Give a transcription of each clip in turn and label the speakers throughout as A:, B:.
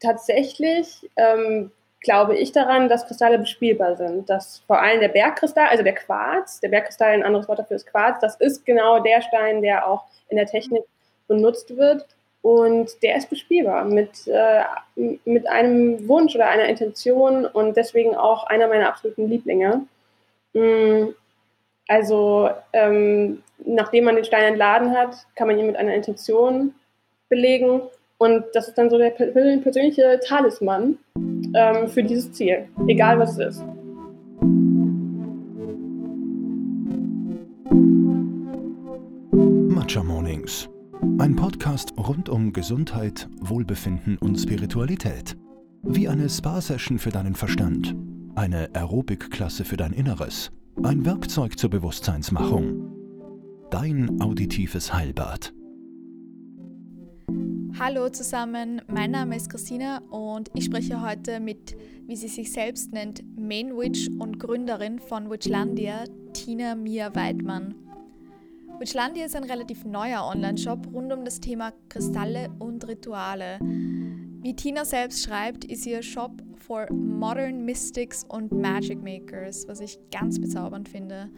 A: tatsächlich ähm, glaube ich daran, dass Kristalle bespielbar sind. Dass vor allem der Bergkristall, also der Quarz, der Bergkristall, ein anderes Wort dafür ist Quarz, das ist genau der Stein, der auch in der Technik benutzt wird. Und der ist bespielbar mit, äh, mit einem Wunsch oder einer Intention und deswegen auch einer meiner absoluten Lieblinge. Mm, also, ähm, nachdem man den Stein entladen hat, kann man ihn mit einer Intention belegen. Und das ist dann so der persönliche Talisman ähm, für dieses Ziel, egal was es ist.
B: Matcha Mornings. Ein Podcast rund um Gesundheit, Wohlbefinden und Spiritualität. Wie eine Spa-Session für deinen Verstand, eine Aerobic-Klasse für dein Inneres, ein Werkzeug zur Bewusstseinsmachung. Dein auditives Heilbad.
C: Hallo zusammen, mein Name ist Christina und ich spreche heute mit, wie sie sich selbst nennt, Main Witch und Gründerin von Witchlandia, Tina Mia Weidmann. Witchlandia ist ein relativ neuer Online-Shop rund um das Thema Kristalle und Rituale. Wie Tina selbst schreibt, ist ihr Shop for Modern Mystics und Magic Makers, was ich ganz bezaubernd finde.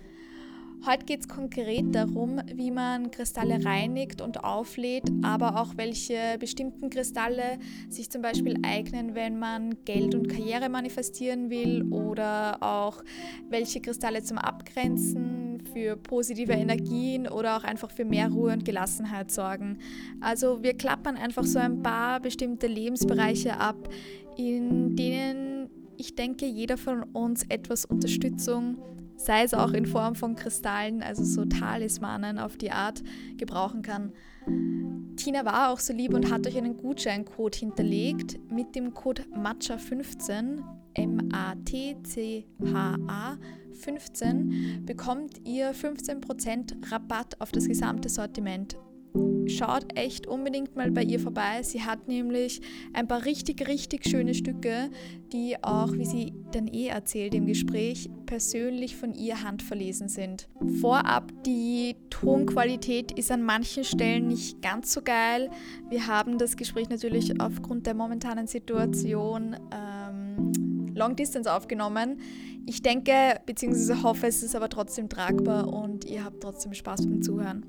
C: Heute geht es konkret darum, wie man Kristalle reinigt und auflädt, aber auch welche bestimmten Kristalle sich zum Beispiel eignen, wenn man Geld und Karriere manifestieren will oder auch welche Kristalle zum Abgrenzen für positive Energien oder auch einfach für mehr Ruhe und Gelassenheit sorgen. Also wir klappern einfach so ein paar bestimmte Lebensbereiche ab, in denen ich denke, jeder von uns etwas Unterstützung sei es auch in Form von Kristallen, also so Talismanen auf die Art, gebrauchen kann. Tina war auch so lieb und hat euch einen Gutscheincode hinterlegt. Mit dem Code MATCHA15, M-A-T-C-H-A 15, bekommt ihr 15% Rabatt auf das gesamte Sortiment schaut echt unbedingt mal bei ihr vorbei. Sie hat nämlich ein paar richtig, richtig schöne Stücke, die auch, wie sie dann eh erzählt im Gespräch, persönlich von ihr handverlesen sind. Vorab, die Tonqualität ist an manchen Stellen nicht ganz so geil. Wir haben das Gespräch natürlich aufgrund der momentanen Situation ähm, Long Distance aufgenommen. Ich denke bzw. hoffe, es ist aber trotzdem tragbar und ihr habt trotzdem Spaß beim Zuhören.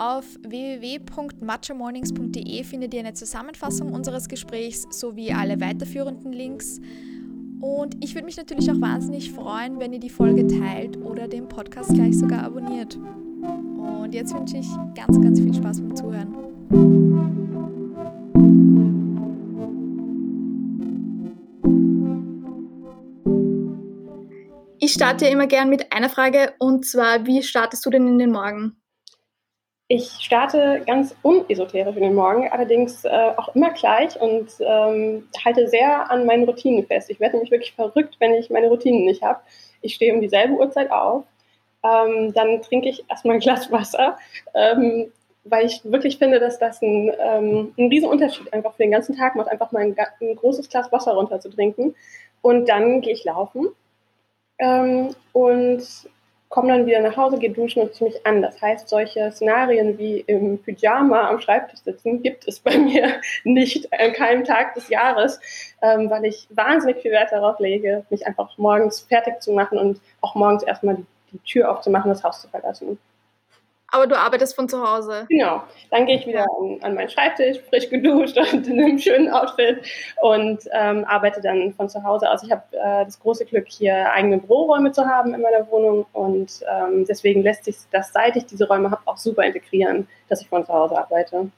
C: Auf www.matchamornings.de findet ihr eine Zusammenfassung unseres Gesprächs sowie alle weiterführenden Links. Und ich würde mich natürlich auch wahnsinnig freuen, wenn ihr die Folge teilt oder den Podcast gleich sogar abonniert. Und jetzt wünsche ich ganz, ganz viel Spaß beim Zuhören. Ich starte immer gern mit einer Frage und zwar, wie startest du denn in den Morgen?
A: Ich starte ganz unesoterisch in den Morgen, allerdings äh, auch immer gleich und ähm, halte sehr an meinen Routinen fest. Ich werde nämlich wirklich verrückt, wenn ich meine Routinen nicht habe. Ich stehe um dieselbe Uhrzeit auf, ähm, dann trinke ich erstmal ein Glas Wasser, ähm, weil ich wirklich finde, dass das ein, ähm, ein riesen Unterschied einfach für den ganzen Tag macht, einfach mal ein, ein großes Glas Wasser runter zu trinken. Und dann gehe ich laufen ähm, und komme dann wieder nach Hause, gehe duschen und ziehe mich an. Das heißt, solche Szenarien wie im Pyjama am Schreibtisch sitzen gibt es bei mir nicht an keinem Tag des Jahres, ähm, weil ich wahnsinnig viel Wert darauf lege, mich einfach morgens fertig zu machen und auch morgens erstmal die, die Tür aufzumachen, das Haus zu verlassen.
C: Aber du arbeitest von zu Hause.
A: Genau. Dann gehe ich wieder an, an, meinen Schreibtisch, frisch geduscht und in einem schönen Outfit und ähm, arbeite dann von zu Hause aus. Ich habe äh, das große Glück, hier eigene Büroräume zu haben in meiner Wohnung und ähm, deswegen lässt sich das, seit ich diese Räume habe, auch super integrieren, dass ich von zu Hause arbeite.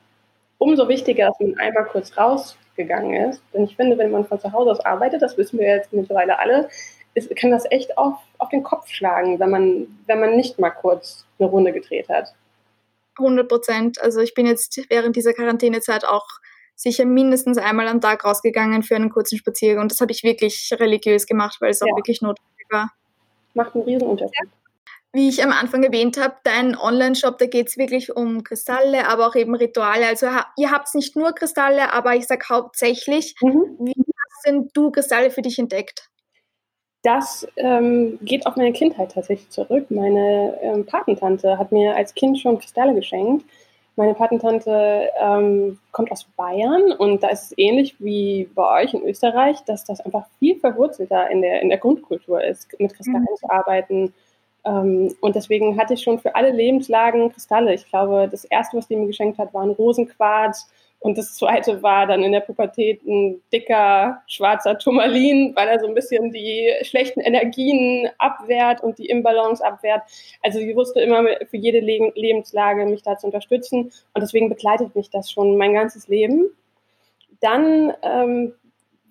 A: Umso wichtiger, dass man einmal kurz rausgegangen ist. Denn ich finde, wenn man von zu Hause aus arbeitet, das wissen wir jetzt mittlerweile alle, ist, kann das echt auf, auf den Kopf schlagen, wenn man, wenn man nicht mal kurz eine Runde gedreht hat.
C: 100 Prozent. Also ich bin jetzt während dieser Quarantänezeit auch sicher mindestens einmal am Tag rausgegangen für einen kurzen Spaziergang. Und das habe ich wirklich religiös gemacht, weil es ja. auch wirklich notwendig war.
A: Macht einen riesen Unterschied.
C: Wie ich am Anfang erwähnt habe, dein Online-Shop, da geht es wirklich um Kristalle, aber auch eben Rituale. Also ihr habt nicht nur Kristalle, aber ich sage hauptsächlich. Mhm. Wie hast denn du Kristalle für dich entdeckt?
A: Das ähm, geht auf meine Kindheit tatsächlich zurück. Meine ähm, Patentante hat mir als Kind schon Kristalle geschenkt. Meine Patentante ähm, kommt aus Bayern und da ist es ähnlich wie bei euch in Österreich, dass das einfach viel verwurzelter in der, in der Grundkultur ist, mit Kristallen mhm. zu arbeiten. Ähm, und deswegen hatte ich schon für alle Lebenslagen Kristalle. Ich glaube, das erste, was die mir geschenkt hat, war ein Rosenquarz und das zweite war dann in der Pubertät ein dicker schwarzer Turmalin, weil er so ein bisschen die schlechten Energien abwehrt und die Imbalance abwehrt. Also sie wusste immer für jede Le Lebenslage mich da zu unterstützen und deswegen begleitet mich das schon mein ganzes Leben. Dann ähm,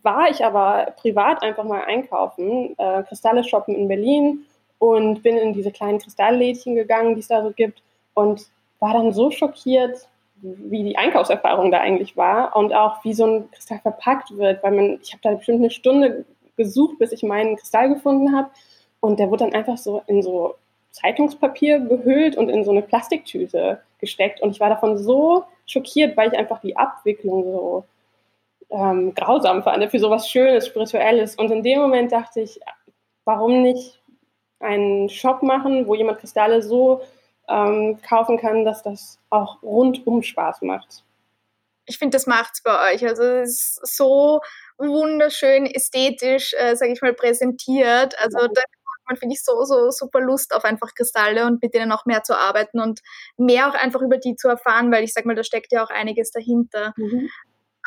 A: war ich aber privat einfach mal einkaufen, äh, Kristalle shoppen in Berlin und bin in diese kleinen Kristalllädchen gegangen, die es da so gibt und war dann so schockiert, wie die Einkaufserfahrung da eigentlich war und auch wie so ein Kristall verpackt wird, weil man, ich habe da bestimmt eine Stunde gesucht, bis ich meinen Kristall gefunden habe und der wurde dann einfach so in so Zeitungspapier gehüllt und in so eine Plastiktüte gesteckt und ich war davon so schockiert, weil ich einfach die Abwicklung so ähm, grausam fand für sowas Schönes, Spirituelles und in dem Moment dachte ich, warum nicht einen Shop machen, wo jemand Kristalle so ähm, kaufen kann, dass das auch rundum Spaß macht.
C: Ich finde, das macht es bei euch. Also es ist so wunderschön ästhetisch, äh, sage ich mal, präsentiert. Also ja. da hat man, finde ich, so, so super Lust auf einfach Kristalle und mit denen auch mehr zu arbeiten und mehr auch einfach über die zu erfahren, weil ich sage mal, da steckt ja auch einiges dahinter. Mhm.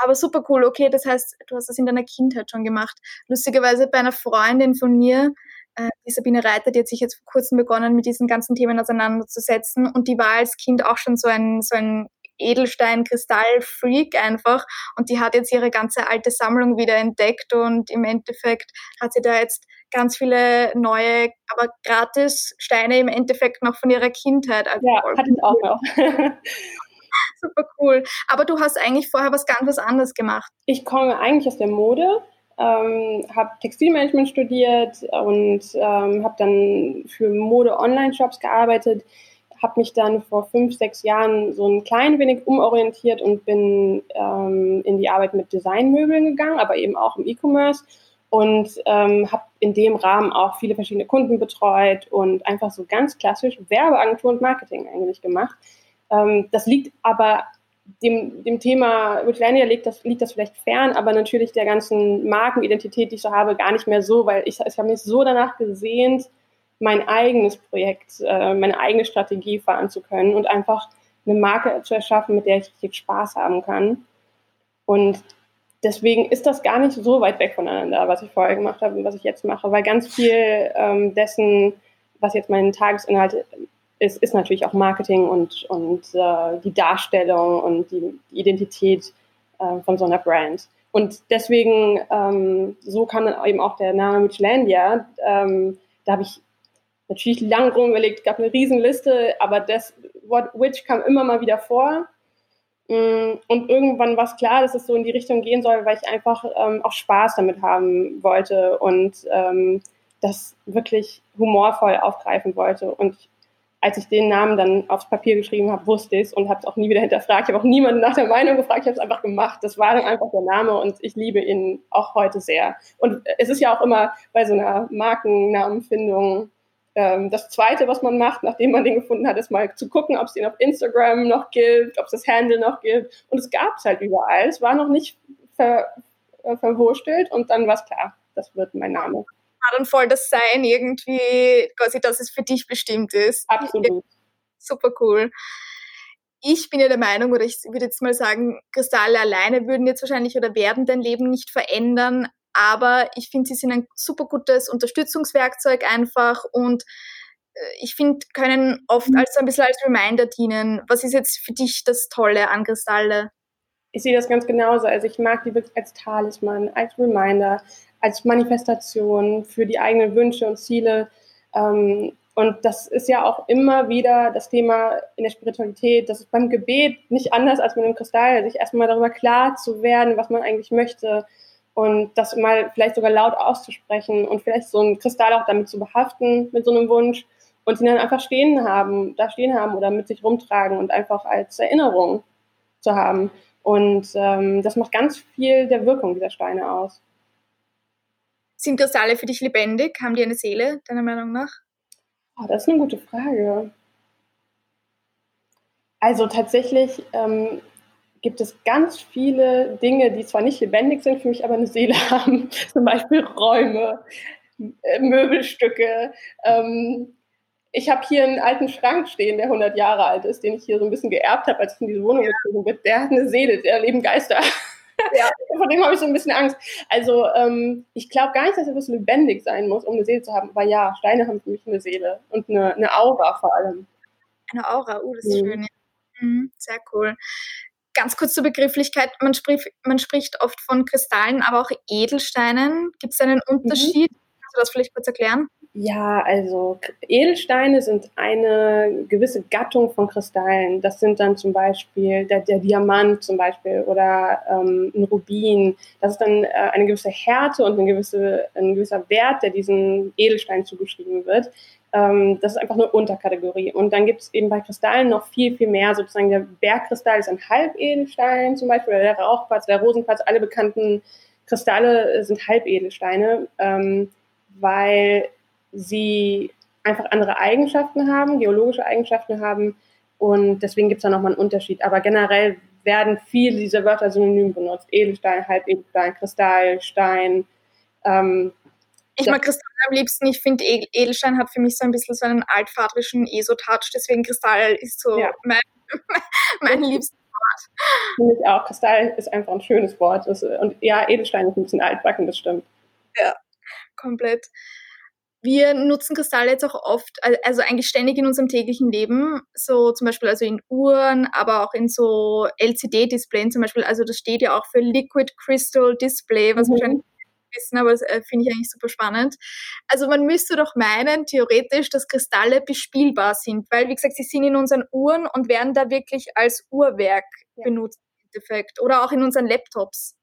C: Aber super cool, okay, das heißt, du hast das in deiner Kindheit schon gemacht. Lustigerweise bei einer Freundin von mir, die Sabine Reiter, die hat sich jetzt vor kurzem begonnen, mit diesen ganzen Themen auseinanderzusetzen und die war als Kind auch schon so ein, so ein Edelstein-Kristall-Freak einfach und die hat jetzt ihre ganze alte Sammlung wieder entdeckt und im Endeffekt hat sie da jetzt ganz viele neue, aber gratis Steine im Endeffekt noch von ihrer Kindheit.
A: Also ja, hat ich auch noch.
C: Super cool. Aber du hast eigentlich vorher was ganz was anderes gemacht.
A: Ich komme eigentlich aus der Mode ähm, habe Textilmanagement studiert und ähm, habe dann für Mode-Online-Shops gearbeitet, habe mich dann vor fünf, sechs Jahren so ein klein wenig umorientiert und bin ähm, in die Arbeit mit Designmöbeln gegangen, aber eben auch im E-Commerce und ähm, habe in dem Rahmen auch viele verschiedene Kunden betreut und einfach so ganz klassisch Werbeagentur und Marketing eigentlich gemacht. Ähm, das liegt aber dem, dem Thema Richlandia liegt das, liegt das vielleicht fern, aber natürlich der ganzen Markenidentität, die ich so habe, gar nicht mehr so, weil ich, ich habe mich so danach gesehnt, mein eigenes Projekt, äh, meine eigene Strategie fahren zu können und einfach eine Marke zu erschaffen, mit der ich richtig Spaß haben kann. Und deswegen ist das gar nicht so weit weg voneinander, was ich vorher gemacht habe und was ich jetzt mache, weil ganz viel ähm, dessen, was jetzt mein Tagesinhalt ist, ist natürlich auch Marketing und, und äh, die Darstellung und die, Identität äh, von so einer Brand. Und deswegen, ähm, so kam dann eben auch der Name Michelandia. Ähm, da habe ich natürlich lang rum überlegt, gab eine Riesenliste, aber das Wort Witch kam immer mal wieder vor. Mm, und irgendwann war es klar, dass es so in die Richtung gehen soll, weil ich einfach ähm, auch Spaß damit haben wollte und ähm, das wirklich humorvoll aufgreifen wollte. Und als ich den Namen dann aufs Papier geschrieben habe, wusste ich es und habe es auch nie wieder hinterfragt. Ich habe auch niemanden nach der Meinung gefragt, ich habe es einfach gemacht. Das war dann einfach der Name und ich liebe ihn auch heute sehr. Und es ist ja auch immer bei so einer Markennamenfindung ähm, das Zweite, was man macht, nachdem man den gefunden hat, ist mal zu gucken, ob es den auf Instagram noch gibt, ob es das Handle noch gibt. Und es gab es halt überall. Es war noch nicht ver, äh, verwurstelt und dann war es klar, das wird mein Name
C: war dann voll das Sein irgendwie, quasi, dass es für dich bestimmt ist.
A: Absolut.
C: Super cool. Ich bin ja der Meinung, oder ich würde jetzt mal sagen, Kristalle alleine würden jetzt wahrscheinlich oder werden dein Leben nicht verändern, aber ich finde, sie sind ein super gutes Unterstützungswerkzeug einfach und äh, ich finde, können oft mhm. als ein bisschen als Reminder dienen. Was ist jetzt für dich das Tolle an Kristalle?
A: Ich sehe das ganz genauso. Also ich mag die wirklich als Talisman, als Reminder, als Manifestation für die eigenen Wünsche und Ziele. Ähm, und das ist ja auch immer wieder das Thema in der Spiritualität. Das ist beim Gebet nicht anders als mit dem Kristall, sich erstmal darüber klar zu werden, was man eigentlich möchte und das mal vielleicht sogar laut auszusprechen und vielleicht so ein Kristall auch damit zu behaften mit so einem Wunsch und ihn dann einfach stehen haben, da stehen haben oder mit sich rumtragen und einfach als Erinnerung zu haben. Und ähm, das macht ganz viel der Wirkung dieser Steine aus.
C: Sind Kristalle für dich lebendig? Haben die eine Seele, deiner Meinung nach?
A: Oh, das ist eine gute Frage. Also tatsächlich ähm, gibt es ganz viele Dinge, die zwar nicht lebendig sind, für mich aber eine Seele haben. Zum Beispiel Räume, äh, Möbelstücke. Ähm, ich habe hier einen alten Schrank stehen, der 100 Jahre alt ist, den ich hier so ein bisschen geerbt habe, als ich in diese Wohnung gezogen bin. Der hat eine Seele, der leben Geister. Ja. Vor dem habe ich so ein bisschen Angst. Also ähm, ich glaube gar nicht, dass etwas lebendig sein muss, um eine Seele zu haben. Aber ja, Steine haben für mich eine Seele und eine, eine Aura vor allem.
C: Eine Aura, oh, das ist mhm. schön. Ja. Mhm, sehr cool. Ganz kurz zur Begrifflichkeit, man spricht, man spricht oft von Kristallen, aber auch Edelsteinen. Gibt es einen mhm. Unterschied? Mhm. Du das vielleicht kurz erklären?
A: Ja, also Edelsteine sind eine gewisse Gattung von Kristallen. Das sind dann zum Beispiel der, der Diamant zum Beispiel oder ähm, ein Rubin. Das ist dann äh, eine gewisse Härte und eine gewisse, ein gewisser Wert, der diesen Edelstein zugeschrieben wird. Ähm, das ist einfach eine Unterkategorie. Und dann gibt es eben bei Kristallen noch viel, viel mehr. Sozusagen der Bergkristall ist ein Halbedelstein zum Beispiel, oder der Rauchquarz, der Rosenquarz, alle bekannten Kristalle sind Halbedelsteine, ähm, weil sie einfach andere Eigenschaften haben, geologische Eigenschaften haben. Und deswegen gibt es da nochmal einen Unterschied. Aber generell werden viele dieser Wörter synonym benutzt. Edelstein, Halbedelstein, Kristall, Stein. Ähm,
C: ich mag Kristall am liebsten. Ich finde, Edelstein hat für mich so ein bisschen so einen altvaterischen ESO-Touch. Deswegen Kristall ist so ja. mein, mein liebstes Wort.
A: Finde ich auch. Kristall ist einfach ein schönes Wort. und ja, Edelstein ist ein bisschen altbacken, das stimmt.
C: Ja, komplett. Wir nutzen Kristalle jetzt auch oft, also eigentlich ständig in unserem täglichen Leben, so zum Beispiel also in Uhren, aber auch in so LCD-Displays zum Beispiel. Also das steht ja auch für Liquid Crystal Display, was mhm. wahrscheinlich wissen, aber das äh, finde ich eigentlich super spannend. Also man müsste doch meinen, theoretisch, dass Kristalle bespielbar sind, weil, wie gesagt, sie sind in unseren Uhren und werden da wirklich als Uhrwerk ja. benutzt im Endeffekt oder auch in unseren Laptops.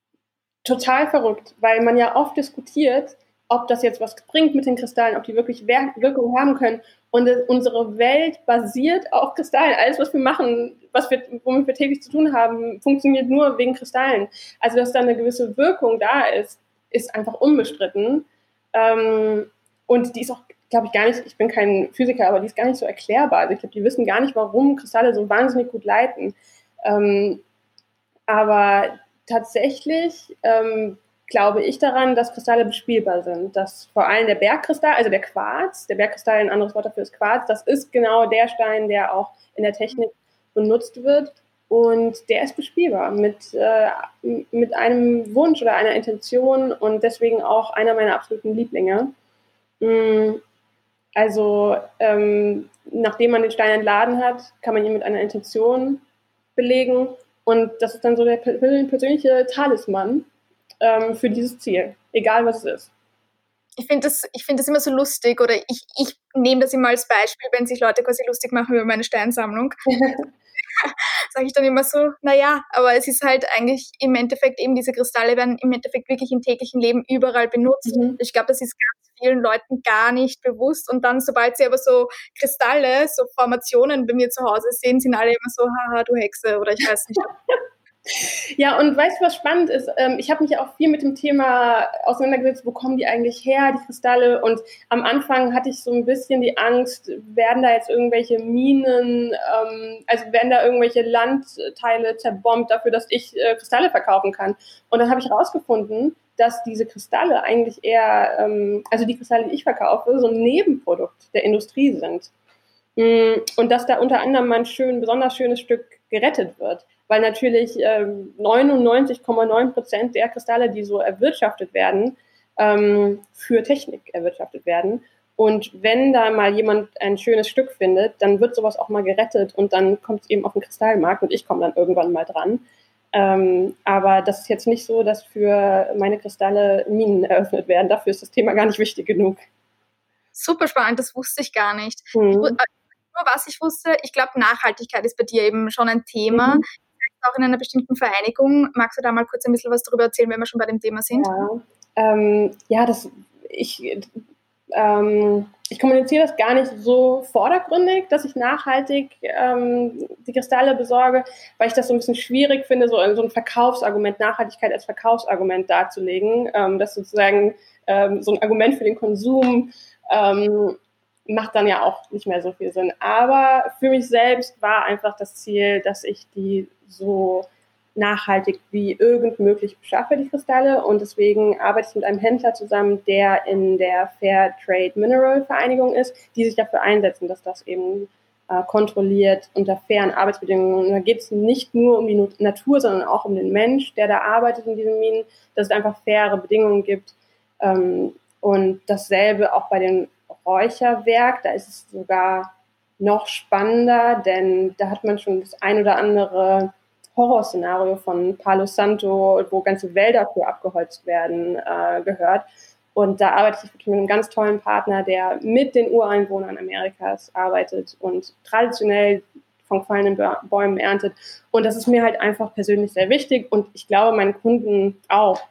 A: Total verrückt, weil man ja oft diskutiert, ob das jetzt was bringt mit den Kristallen, ob die wirklich Wirkung haben können. Und unsere Welt basiert auf Kristallen. Alles, was wir machen, was wir, womit wir täglich zu tun haben, funktioniert nur wegen Kristallen. Also, dass da eine gewisse Wirkung da ist, ist einfach unbestritten. Ähm, und die ist auch, glaube ich, gar nicht, ich bin kein Physiker, aber die ist gar nicht so erklärbar. Also ich glaube, die wissen gar nicht, warum Kristalle so wahnsinnig gut leiten. Ähm, aber tatsächlich ähm, glaube ich daran, dass Kristalle bespielbar sind. Dass vor allem der Bergkristall, also der Quarz, der Bergkristall, ein anderes Wort dafür ist Quarz, das ist genau der Stein, der auch in der Technik benutzt wird. Und der ist bespielbar mit, äh, mit einem Wunsch oder einer Intention und deswegen auch einer meiner absoluten Lieblinge. Mm, also, ähm, nachdem man den Stein entladen hat, kann man ihn mit einer Intention belegen. Und das ist dann so der persönliche Talisman, ähm, für dieses Ziel, egal was es ist.
C: Ich finde das, find das immer so lustig oder ich, ich nehme das immer als Beispiel, wenn sich Leute quasi lustig machen über meine Steinsammlung. Sage ich dann immer so, naja, aber es ist halt eigentlich im Endeffekt eben diese Kristalle werden im Endeffekt wirklich im täglichen Leben überall benutzt. Mhm. Ich glaube, das ist ganz vielen Leuten gar nicht bewusst. Und dann, sobald sie aber so Kristalle, so Formationen bei mir zu Hause sehen, sind alle immer so, haha, du Hexe oder ich weiß nicht.
A: Ja, und weißt du, was spannend ist? Ähm, ich habe mich auch viel mit dem Thema auseinandergesetzt, wo kommen die eigentlich her, die Kristalle? Und am Anfang hatte ich so ein bisschen die Angst, werden da jetzt irgendwelche Minen, ähm, also werden da irgendwelche Landteile zerbombt dafür, dass ich äh, Kristalle verkaufen kann? Und dann habe ich herausgefunden, dass diese Kristalle eigentlich eher, ähm, also die Kristalle, die ich verkaufe, so ein Nebenprodukt der Industrie sind. Mm, und dass da unter anderem mal ein schön, besonders schönes Stück gerettet wird weil natürlich ähm, 99,9 Prozent der Kristalle, die so erwirtschaftet werden, ähm, für Technik erwirtschaftet werden. Und wenn da mal jemand ein schönes Stück findet, dann wird sowas auch mal gerettet und dann kommt es eben auf den Kristallmarkt und ich komme dann irgendwann mal dran. Ähm, aber das ist jetzt nicht so, dass für meine Kristalle Minen eröffnet werden. Dafür ist das Thema gar nicht wichtig genug.
C: Super spannend, das wusste ich gar nicht. Mhm. Ich, nur was ich wusste, ich glaube, Nachhaltigkeit ist bei dir eben schon ein Thema. Mhm auch in einer bestimmten Vereinigung. Magst du da mal kurz ein bisschen was darüber erzählen, wenn wir schon bei dem Thema sind?
A: Ja, ähm, ja das, ich, ähm, ich kommuniziere das gar nicht so vordergründig, dass ich nachhaltig ähm, die Kristalle besorge, weil ich das so ein bisschen schwierig finde, so, so ein Verkaufsargument, Nachhaltigkeit als Verkaufsargument darzulegen. Ähm, das sozusagen ähm, so ein Argument für den Konsum ähm, macht dann ja auch nicht mehr so viel Sinn. Aber für mich selbst war einfach das Ziel, dass ich die so nachhaltig wie irgend möglich beschaffe, die Kristalle. Und deswegen arbeite ich mit einem Händler zusammen, der in der Fair Trade Mineral Vereinigung ist, die sich dafür einsetzen, dass das eben äh, kontrolliert unter fairen Arbeitsbedingungen. Und da geht es nicht nur um die Natur, sondern auch um den Mensch, der da arbeitet in diesen Minen, dass es einfach faire Bedingungen gibt. Ähm, und dasselbe auch bei dem Räucherwerk, da ist es sogar noch spannender, denn da hat man schon das ein oder andere Horrorszenario von Palo Santo, wo ganze Wälder für abgeholzt werden, äh, gehört. Und da arbeite ich wirklich mit einem ganz tollen Partner, der mit den Ureinwohnern Amerikas arbeitet und traditionell von gefallenen Bäumen erntet. Und das ist mir halt einfach persönlich sehr wichtig und ich glaube, meinen Kunden auch.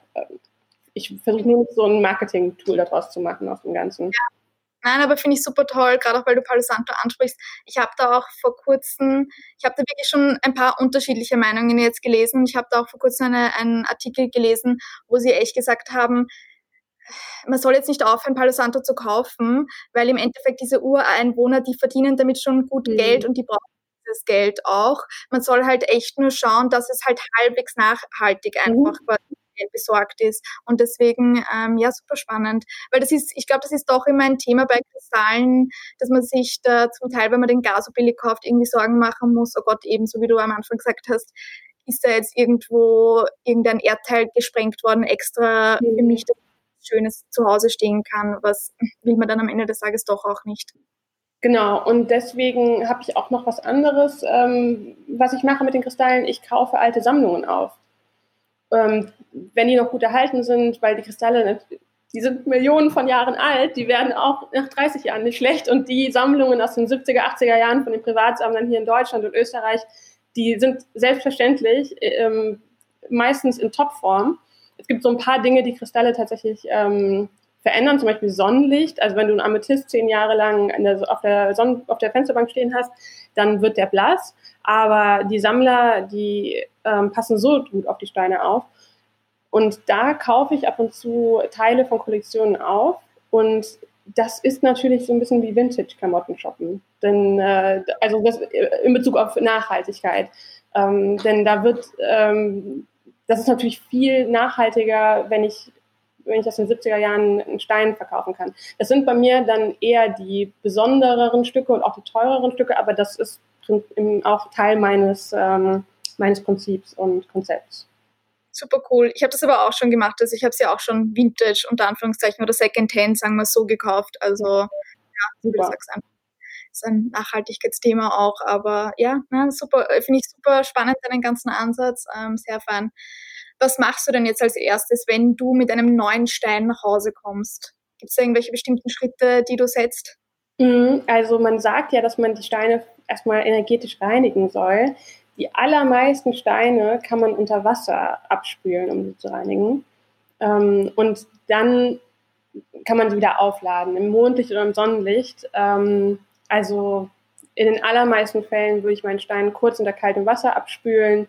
A: Ich versuche nur so ein Marketing-Tool daraus zu machen aus dem Ganzen. Ja.
C: Nein, aber finde ich super toll, gerade auch weil du Palo Santo ansprichst. Ich habe da auch vor kurzem, ich habe da wirklich schon ein paar unterschiedliche Meinungen jetzt gelesen. Ich habe da auch vor kurzem eine, einen Artikel gelesen, wo sie echt gesagt haben, man soll jetzt nicht aufhören, Palo Santo zu kaufen, weil im Endeffekt diese Ureinwohner, die verdienen damit schon gut mhm. Geld und die brauchen dieses Geld auch. Man soll halt echt nur schauen, dass es halt halbwegs nachhaltig mhm. einfach mhm besorgt ist. Und deswegen, ähm, ja, super spannend. Weil das ist, ich glaube, das ist doch immer ein Thema bei Kristallen, dass man sich da zum Teil, wenn man den Gas so billig kauft, irgendwie Sorgen machen muss, oh Gott, ebenso wie du am Anfang gesagt hast, ist da jetzt irgendwo irgendein Erdteil gesprengt worden, extra mhm. für mich, dass Schönes zu Hause stehen kann. Was will man dann am Ende des Tages doch auch nicht.
A: Genau, und deswegen habe ich auch noch was anderes, ähm, was ich mache mit den Kristallen. Ich kaufe alte Sammlungen auf ähm, wenn die noch gut erhalten sind, weil die Kristalle, die sind Millionen von Jahren alt, die werden auch nach 30 Jahren nicht schlecht und die Sammlungen aus den 70er, 80er Jahren von den Privatsammlern hier in Deutschland und Österreich, die sind selbstverständlich ähm, meistens in Topform. Es gibt so ein paar Dinge, die Kristalle tatsächlich ähm, verändern, zum Beispiel Sonnenlicht. Also wenn du einen Amethyst zehn Jahre lang der, auf, der Sonnen, auf der Fensterbank stehen hast, dann wird der blass. Aber die Sammler, die ähm, passen so gut auf die Steine auf. Und da kaufe ich ab und zu Teile von Kollektionen auf. Und das ist natürlich so ein bisschen wie Vintage-Klamotten shoppen. Denn, äh, also das, äh, in Bezug auf Nachhaltigkeit. Ähm, denn da wird, ähm, das ist natürlich viel nachhaltiger, wenn ich wenn ich aus den 70er Jahren einen Stein verkaufen kann. Das sind bei mir dann eher die besondereren Stücke und auch die teureren Stücke, aber das ist auch Teil meines, ähm, meines Prinzips und Konzepts.
C: Super cool. Ich habe das aber auch schon gemacht. Also ich habe es ja auch schon Vintage unter Anführungszeichen oder Secondhand, sagen wir so, gekauft. Also ja, wie du sagst, ist ein Nachhaltigkeitsthema auch. Aber ja, na, super, finde ich super spannend, deinen ganzen Ansatz. Ähm, sehr fein. Was machst du denn jetzt als erstes, wenn du mit einem neuen Stein nach Hause kommst? Gibt es irgendwelche bestimmten Schritte, die du setzt?
A: Mhm, also man sagt ja, dass man die Steine erstmal energetisch reinigen soll. Die allermeisten Steine kann man unter Wasser abspülen, um sie zu reinigen. Ähm, und dann kann man sie wieder aufladen, im Mondlicht oder im Sonnenlicht. Ähm, also in den allermeisten Fällen würde ich meinen Stein kurz unter kaltem Wasser abspülen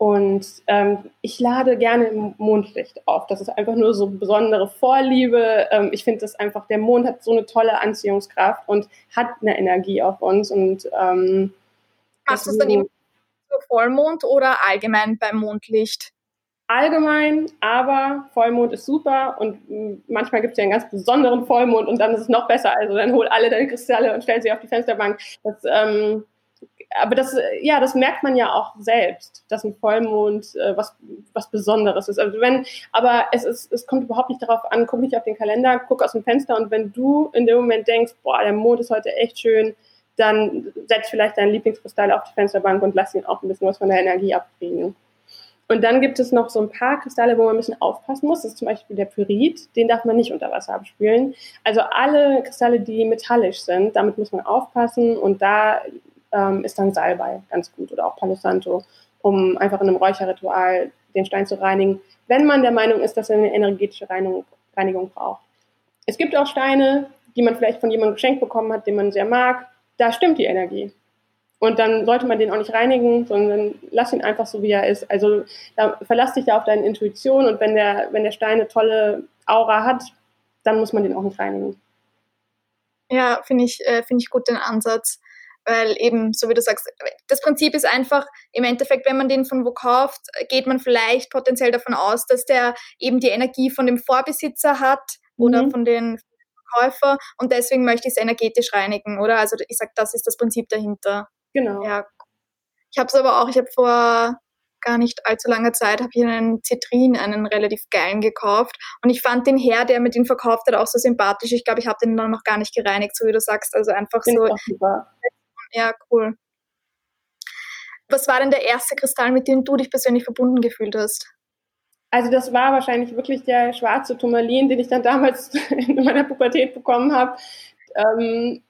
A: und ähm, ich lade gerne im Mondlicht auf. Das ist einfach nur so besondere Vorliebe. Ähm, ich finde das einfach, der Mond hat so eine tolle Anziehungskraft und hat eine Energie auf uns. Und ähm,
C: machst du es dann eben für Vollmond oder allgemein beim Mondlicht?
A: Allgemein, aber Vollmond ist super und manchmal gibt es ja einen ganz besonderen Vollmond und dann ist es noch besser. Also dann hol alle deine Kristalle und stell sie auf die Fensterbank. Das ähm, aber das, ja, das merkt man ja auch selbst, dass ein Vollmond äh, was, was Besonderes ist. Also wenn, aber es ist, es kommt überhaupt nicht darauf an, guck nicht auf den Kalender, guck aus dem Fenster und wenn du in dem Moment denkst, boah, der Mond ist heute echt schön, dann setz vielleicht deinen Lieblingskristall auf die Fensterbank und lass ihn auch ein bisschen was von der Energie abkriegen. Und dann gibt es noch so ein paar Kristalle, wo man ein bisschen aufpassen muss. Das ist zum Beispiel der Pyrit, den darf man nicht unter Wasser abspülen. Also alle Kristalle, die metallisch sind, damit muss man aufpassen und da ähm, ist dann Salbei ganz gut oder auch Palo Santo, um einfach in einem Räucherritual den Stein zu reinigen, wenn man der Meinung ist, dass er eine energetische Reinigung, Reinigung braucht. Es gibt auch Steine, die man vielleicht von jemandem geschenkt bekommen hat, den man sehr mag. Da stimmt die Energie. Und dann sollte man den auch nicht reinigen, sondern lass ihn einfach so, wie er ist. Also da verlass dich da auf deine Intuition und wenn der, wenn der Stein eine tolle Aura hat, dann muss man den auch nicht reinigen.
C: Ja, finde ich, äh, finde ich gut den Ansatz. Weil eben, so wie du sagst, das Prinzip ist einfach, im Endeffekt, wenn man den von wo kauft, geht man vielleicht potenziell davon aus, dass der eben die Energie von dem Vorbesitzer hat mhm. oder von den Verkäufer und deswegen möchte ich es energetisch reinigen, oder? Also ich sage, das ist das Prinzip dahinter.
A: Genau.
C: Ja. Ich habe es aber auch, ich habe vor gar nicht allzu langer Zeit, habe ich einen Zitrin, einen relativ geilen gekauft und ich fand den Herr, der mir den verkauft hat, auch so sympathisch. Ich glaube, ich habe den dann noch gar nicht gereinigt, so wie du sagst. Also einfach Bin so ja, cool. Was war denn der erste Kristall, mit dem du dich persönlich verbunden gefühlt hast?
A: Also das war wahrscheinlich wirklich der schwarze Turmalin, den ich dann damals in meiner Pubertät bekommen habe. Ähm,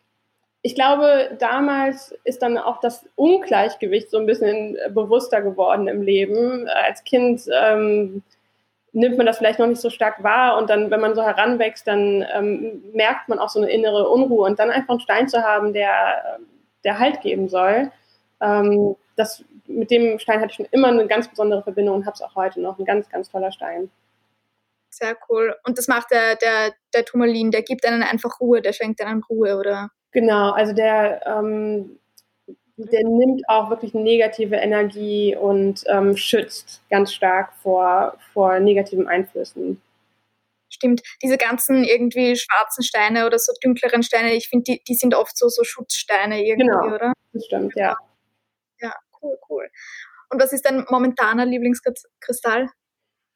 A: ich glaube, damals ist dann auch das Ungleichgewicht so ein bisschen bewusster geworden im Leben. Als Kind ähm, nimmt man das vielleicht noch nicht so stark wahr und dann, wenn man so heranwächst, dann ähm, merkt man auch so eine innere Unruhe und dann einfach einen Stein zu haben, der der Halt geben soll. Ähm, das, mit dem Stein hatte ich schon immer eine ganz besondere Verbindung und habe es auch heute noch. Ein ganz, ganz toller Stein.
C: Sehr cool. Und das macht der, der, der Turmalin, der gibt einen einfach Ruhe, der schenkt einen Ruhe, oder?
A: Genau, also der, ähm, der nimmt auch wirklich negative Energie und ähm, schützt ganz stark vor, vor negativen Einflüssen
C: stimmt. Diese ganzen irgendwie schwarzen Steine oder so dunkleren Steine, ich finde, die, die sind oft so, so Schutzsteine irgendwie, genau, oder?
A: Das stimmt, ja.
C: Ja, cool, cool. Und was ist dein momentaner Lieblingskristall?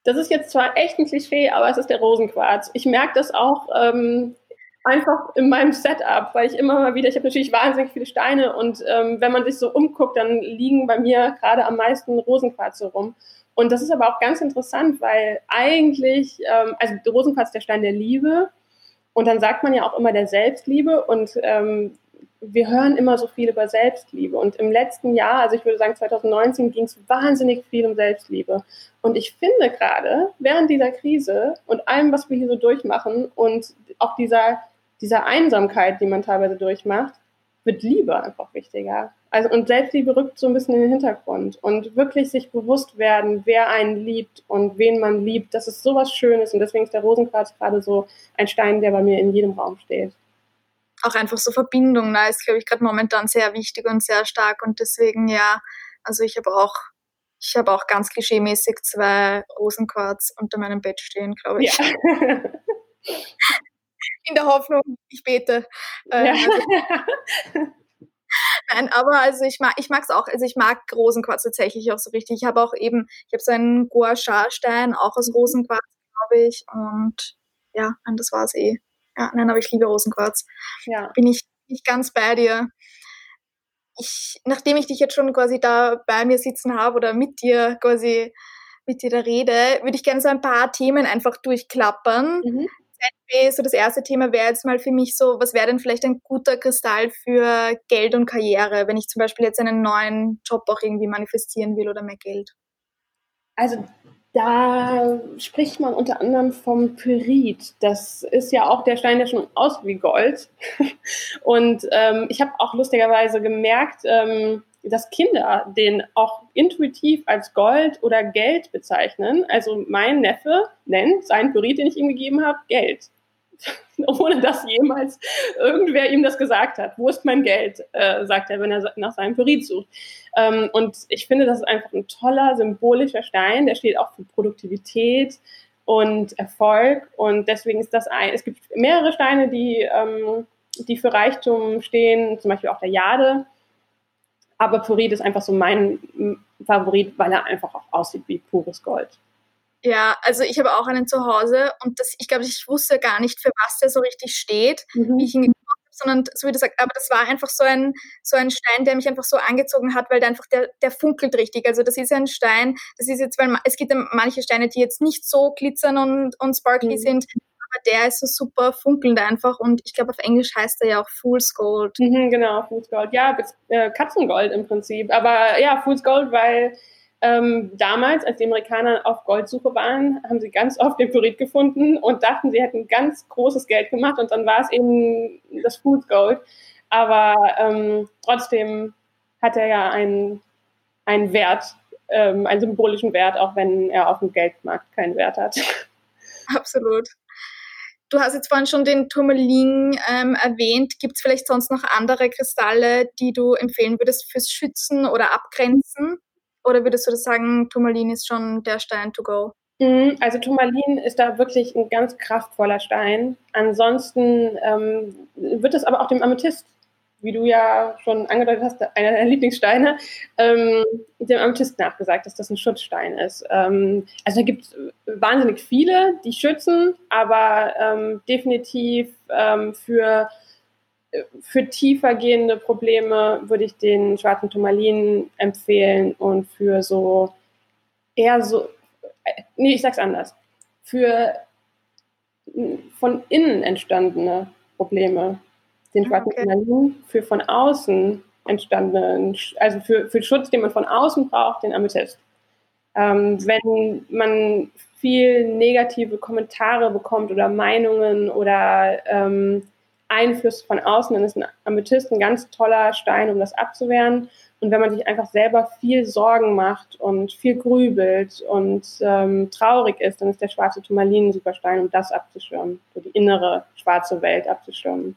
A: Das ist jetzt zwar echt ein Klischee, aber es ist der Rosenquarz. Ich merke das auch ähm, einfach in meinem Setup, weil ich immer mal wieder, ich habe natürlich wahnsinnig viele Steine und ähm, wenn man sich so umguckt, dann liegen bei mir gerade am meisten Rosenquarze rum. Und das ist aber auch ganz interessant, weil eigentlich, ähm, also Rosenquarz ist der Stein der Liebe und dann sagt man ja auch immer der Selbstliebe und ähm, wir hören immer so viel über Selbstliebe. Und im letzten Jahr, also ich würde sagen 2019, ging es wahnsinnig viel um Selbstliebe. Und ich finde gerade, während dieser Krise und allem, was wir hier so durchmachen und auch dieser, dieser Einsamkeit, die man teilweise durchmacht, wird Liebe einfach wichtiger. Also und Selbstliebe rückt so ein bisschen in den Hintergrund und wirklich sich bewusst werden, wer einen liebt und wen man liebt, das ist sowas Schönes und deswegen ist der Rosenquarz gerade so ein Stein, der bei mir in jedem Raum steht.
C: Auch einfach so Verbindung, da ist glaube ich gerade momentan sehr wichtig und sehr stark und deswegen ja, also ich habe auch ich habe auch ganz klischeemäßig zwei Rosenquarz unter meinem Bett stehen, glaube ich. Ja. in der Hoffnung, ich bete. Ja. also, Nein, aber also ich mag ich mag's auch, also ich mag Rosenquarz tatsächlich auch so richtig. Ich habe auch eben, ich habe so einen Gua Sha Stein auch aus mhm. Rosenquarz, glaube ich und ja, nein, das war's eh. Ja, nein, aber ich liebe Rosenquarz. Ja. Bin ich nicht ganz bei dir. Ich, nachdem ich dich jetzt schon quasi da bei mir sitzen habe oder mit dir quasi mit dir da rede, würde ich gerne so ein paar Themen einfach durchklappern, mhm. So das erste Thema wäre jetzt mal für mich so, was wäre denn vielleicht ein guter Kristall für Geld und Karriere, wenn ich zum Beispiel jetzt einen neuen Job auch irgendwie manifestieren will oder mehr Geld?
A: Also da spricht man unter anderem vom Pyrit. Das ist ja auch der Stein, der schon aussieht wie Gold. Und ähm, ich habe auch lustigerweise gemerkt, ähm, dass Kinder den auch intuitiv als Gold oder Geld bezeichnen. Also mein Neffe nennt seinen Pyrit, den ich ihm gegeben habe, Geld. Ohne dass jemals irgendwer ihm das gesagt hat. Wo ist mein Geld? Äh, sagt er, wenn er nach seinem Pyrit sucht. Ähm, und ich finde, das ist einfach ein toller, symbolischer Stein. Der steht auch für Produktivität und Erfolg. Und deswegen ist das ein. Es gibt mehrere Steine, die, ähm, die für Reichtum stehen, zum Beispiel auch der Jade aber Purit ist einfach so mein Favorit, weil er einfach auch aussieht wie pures Gold.
C: Ja, also ich habe auch einen zu Hause und das, ich glaube, ich wusste gar nicht, für was der so richtig steht, mhm. wie ich ihn gekauft habe, sondern so wie du sagst, aber das war einfach so ein, so ein Stein, der mich einfach so angezogen hat, weil der einfach, der, der funkelt richtig. Also das ist ein Stein, das ist jetzt, weil es gibt ja manche Steine, die jetzt nicht so glitzern und, und sparkly mhm. sind, der ist so super funkelnd einfach und ich glaube auf Englisch heißt er ja auch Fool's Gold.
A: Mhm, genau, Fool's Gold. Ja, äh, Katzengold im Prinzip. Aber ja, Fool's Gold, weil ähm, damals, als die Amerikaner auf Goldsuche waren, haben sie ganz oft den Pyrit gefunden und dachten, sie hätten ganz großes Geld gemacht und dann war es eben das Fool's Gold. Aber ähm, trotzdem hat er ja einen, einen Wert, ähm, einen symbolischen Wert, auch wenn er auf dem Geldmarkt keinen Wert hat.
C: Absolut. Du hast jetzt vorhin schon den Turmalin ähm, erwähnt. Gibt es vielleicht sonst noch andere Kristalle, die du empfehlen würdest fürs Schützen oder Abgrenzen? Oder würdest du sagen, Turmalin ist schon der Stein to go?
A: Mhm, also Turmalin ist da wirklich ein ganz kraftvoller Stein. Ansonsten ähm, wird es aber auch dem Amethyst wie du ja schon angedeutet hast, einer deiner Lieblingssteine, ähm, dem Amethyst nachgesagt, dass das ein Schutzstein ist. Ähm, also da gibt es wahnsinnig viele, die schützen, aber ähm, definitiv ähm, für, für tiefer gehende Probleme würde ich den schwarzen Turmalin empfehlen und für so eher so, äh, nee, ich sag's anders, für von innen entstandene Probleme den schwarzen okay. Für von außen entstandenen, also für, für Schutz, den man von außen braucht, den Amethyst. Ähm, wenn man viel negative Kommentare bekommt oder Meinungen oder ähm, Einfluss von außen, dann ist ein Amethyst ein ganz toller Stein, um das abzuwehren. Und wenn man sich einfach selber viel Sorgen macht und viel grübelt und ähm, traurig ist, dann ist der schwarze Turmalin ein super Stein, um das abzuschirmen, so die innere schwarze Welt abzuschirmen.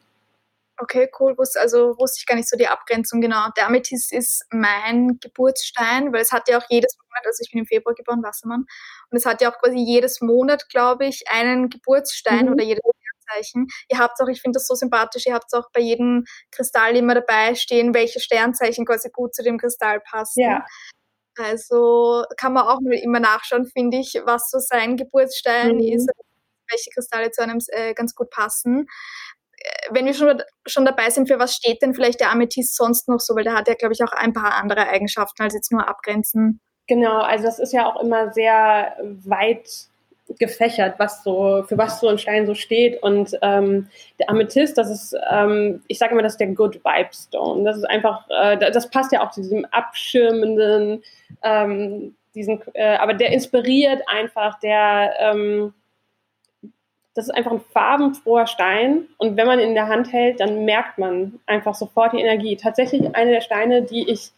C: Okay, cool. Also wusste ich gar nicht so die Abgrenzung genau. Der Amethyst ist mein Geburtsstein, weil es hat ja auch jedes Monat, also ich bin im Februar geboren, Wassermann, und es hat ja auch quasi jedes Monat, glaube ich, einen Geburtsstein mhm. oder jedes Sternzeichen. Ihr habt auch, ich finde das so sympathisch, ihr habt auch bei jedem Kristall immer dabei stehen, welche Sternzeichen quasi gut zu dem Kristall passen. Ja. Also kann man auch immer nachschauen, finde ich, was so sein Geburtsstein mhm. ist, welche Kristalle zu einem äh, ganz gut passen wenn wir schon, schon dabei sind, für was steht denn vielleicht der Amethyst sonst noch so? Weil der hat ja, glaube ich, auch ein paar andere Eigenschaften als jetzt nur abgrenzen.
A: Genau, also das ist ja auch immer sehr weit gefächert, was so, für was so ein Stein so steht. Und ähm, der Amethyst, das ist, ähm, ich sage immer, das ist der Good Vibe Stone. Das ist einfach, äh, das passt ja auch zu diesem abschirmenden, ähm, diesen, äh, aber der inspiriert einfach, der, ähm, das ist einfach ein farbenfroher Stein und wenn man ihn in der Hand hält, dann merkt man einfach sofort die Energie. Tatsächlich eine der Steine, die ich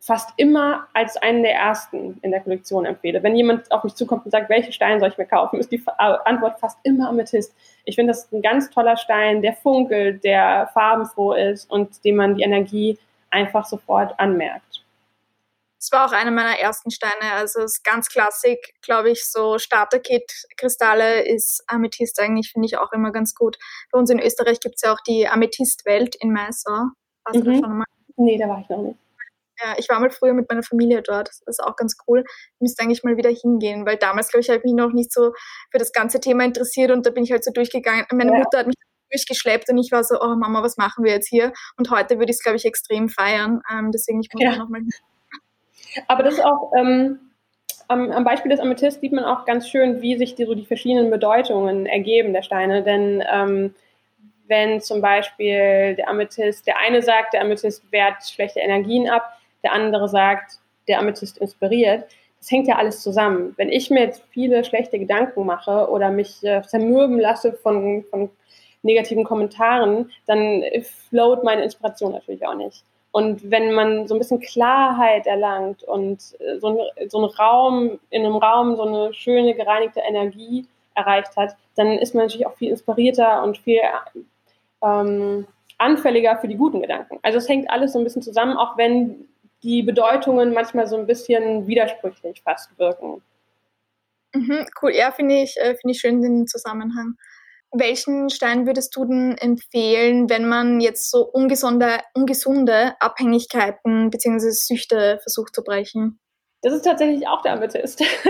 A: fast immer als einen der ersten in der Kollektion empfehle. Wenn jemand auf mich zukommt und sagt, welche Steine soll ich mir kaufen, ist die Antwort fast immer Amethyst. Ich finde, das ist ein ganz toller Stein, der funkelt, der farbenfroh ist und dem man die Energie einfach sofort anmerkt.
C: Es war auch einer meiner ersten Steine. Also es ist ganz klassisch, glaube ich, so Starter-Kit-Kristalle ist Amethyst eigentlich, finde ich auch immer ganz gut. Bei uns in Österreich gibt es ja auch die Amethyst-Welt in Meißau.
A: Warst mhm. du da schon mal? Nee, da war ich noch nicht.
C: Ja, ich war mal früher mit meiner Familie dort. Das ist auch ganz cool. Ich müsste eigentlich mal wieder hingehen, weil damals, glaube ich, habe ich mich noch nicht so für das ganze Thema interessiert und da bin ich halt so durchgegangen. Meine ja. Mutter hat mich durchgeschleppt und ich war so, oh Mama, was machen wir jetzt hier? Und heute würde ich es, glaube ich, extrem feiern. Ähm, deswegen, ich muss ja. nochmal.
A: Aber das ist auch ähm, am, am, Beispiel des Amethyst sieht man auch ganz schön, wie sich die, so die verschiedenen Bedeutungen ergeben der Steine. Denn ähm, wenn zum Beispiel der Amethyst, der eine sagt, der Amethyst wehrt schlechte Energien ab, der andere sagt, der Amethyst inspiriert, das hängt ja alles zusammen. Wenn ich mir jetzt viele schlechte Gedanken mache oder mich äh, zermürben lasse von, von negativen Kommentaren, dann float meine Inspiration natürlich auch nicht. Und wenn man so ein bisschen Klarheit erlangt und äh, so ein, so ein Raum, in einem Raum so eine schöne, gereinigte Energie erreicht hat, dann ist man natürlich auch viel inspirierter und viel ähm, anfälliger für die guten Gedanken. Also es hängt alles so ein bisschen zusammen, auch wenn die Bedeutungen manchmal so ein bisschen widersprüchlich fast wirken.
C: Mhm, cool, ja, finde ich, äh, find ich schön den Zusammenhang. Welchen Stein würdest du denn empfehlen, wenn man jetzt so ungesunde, ungesunde Abhängigkeiten bzw. Süchte versucht zu brechen?
A: Das ist tatsächlich auch der Amethyst.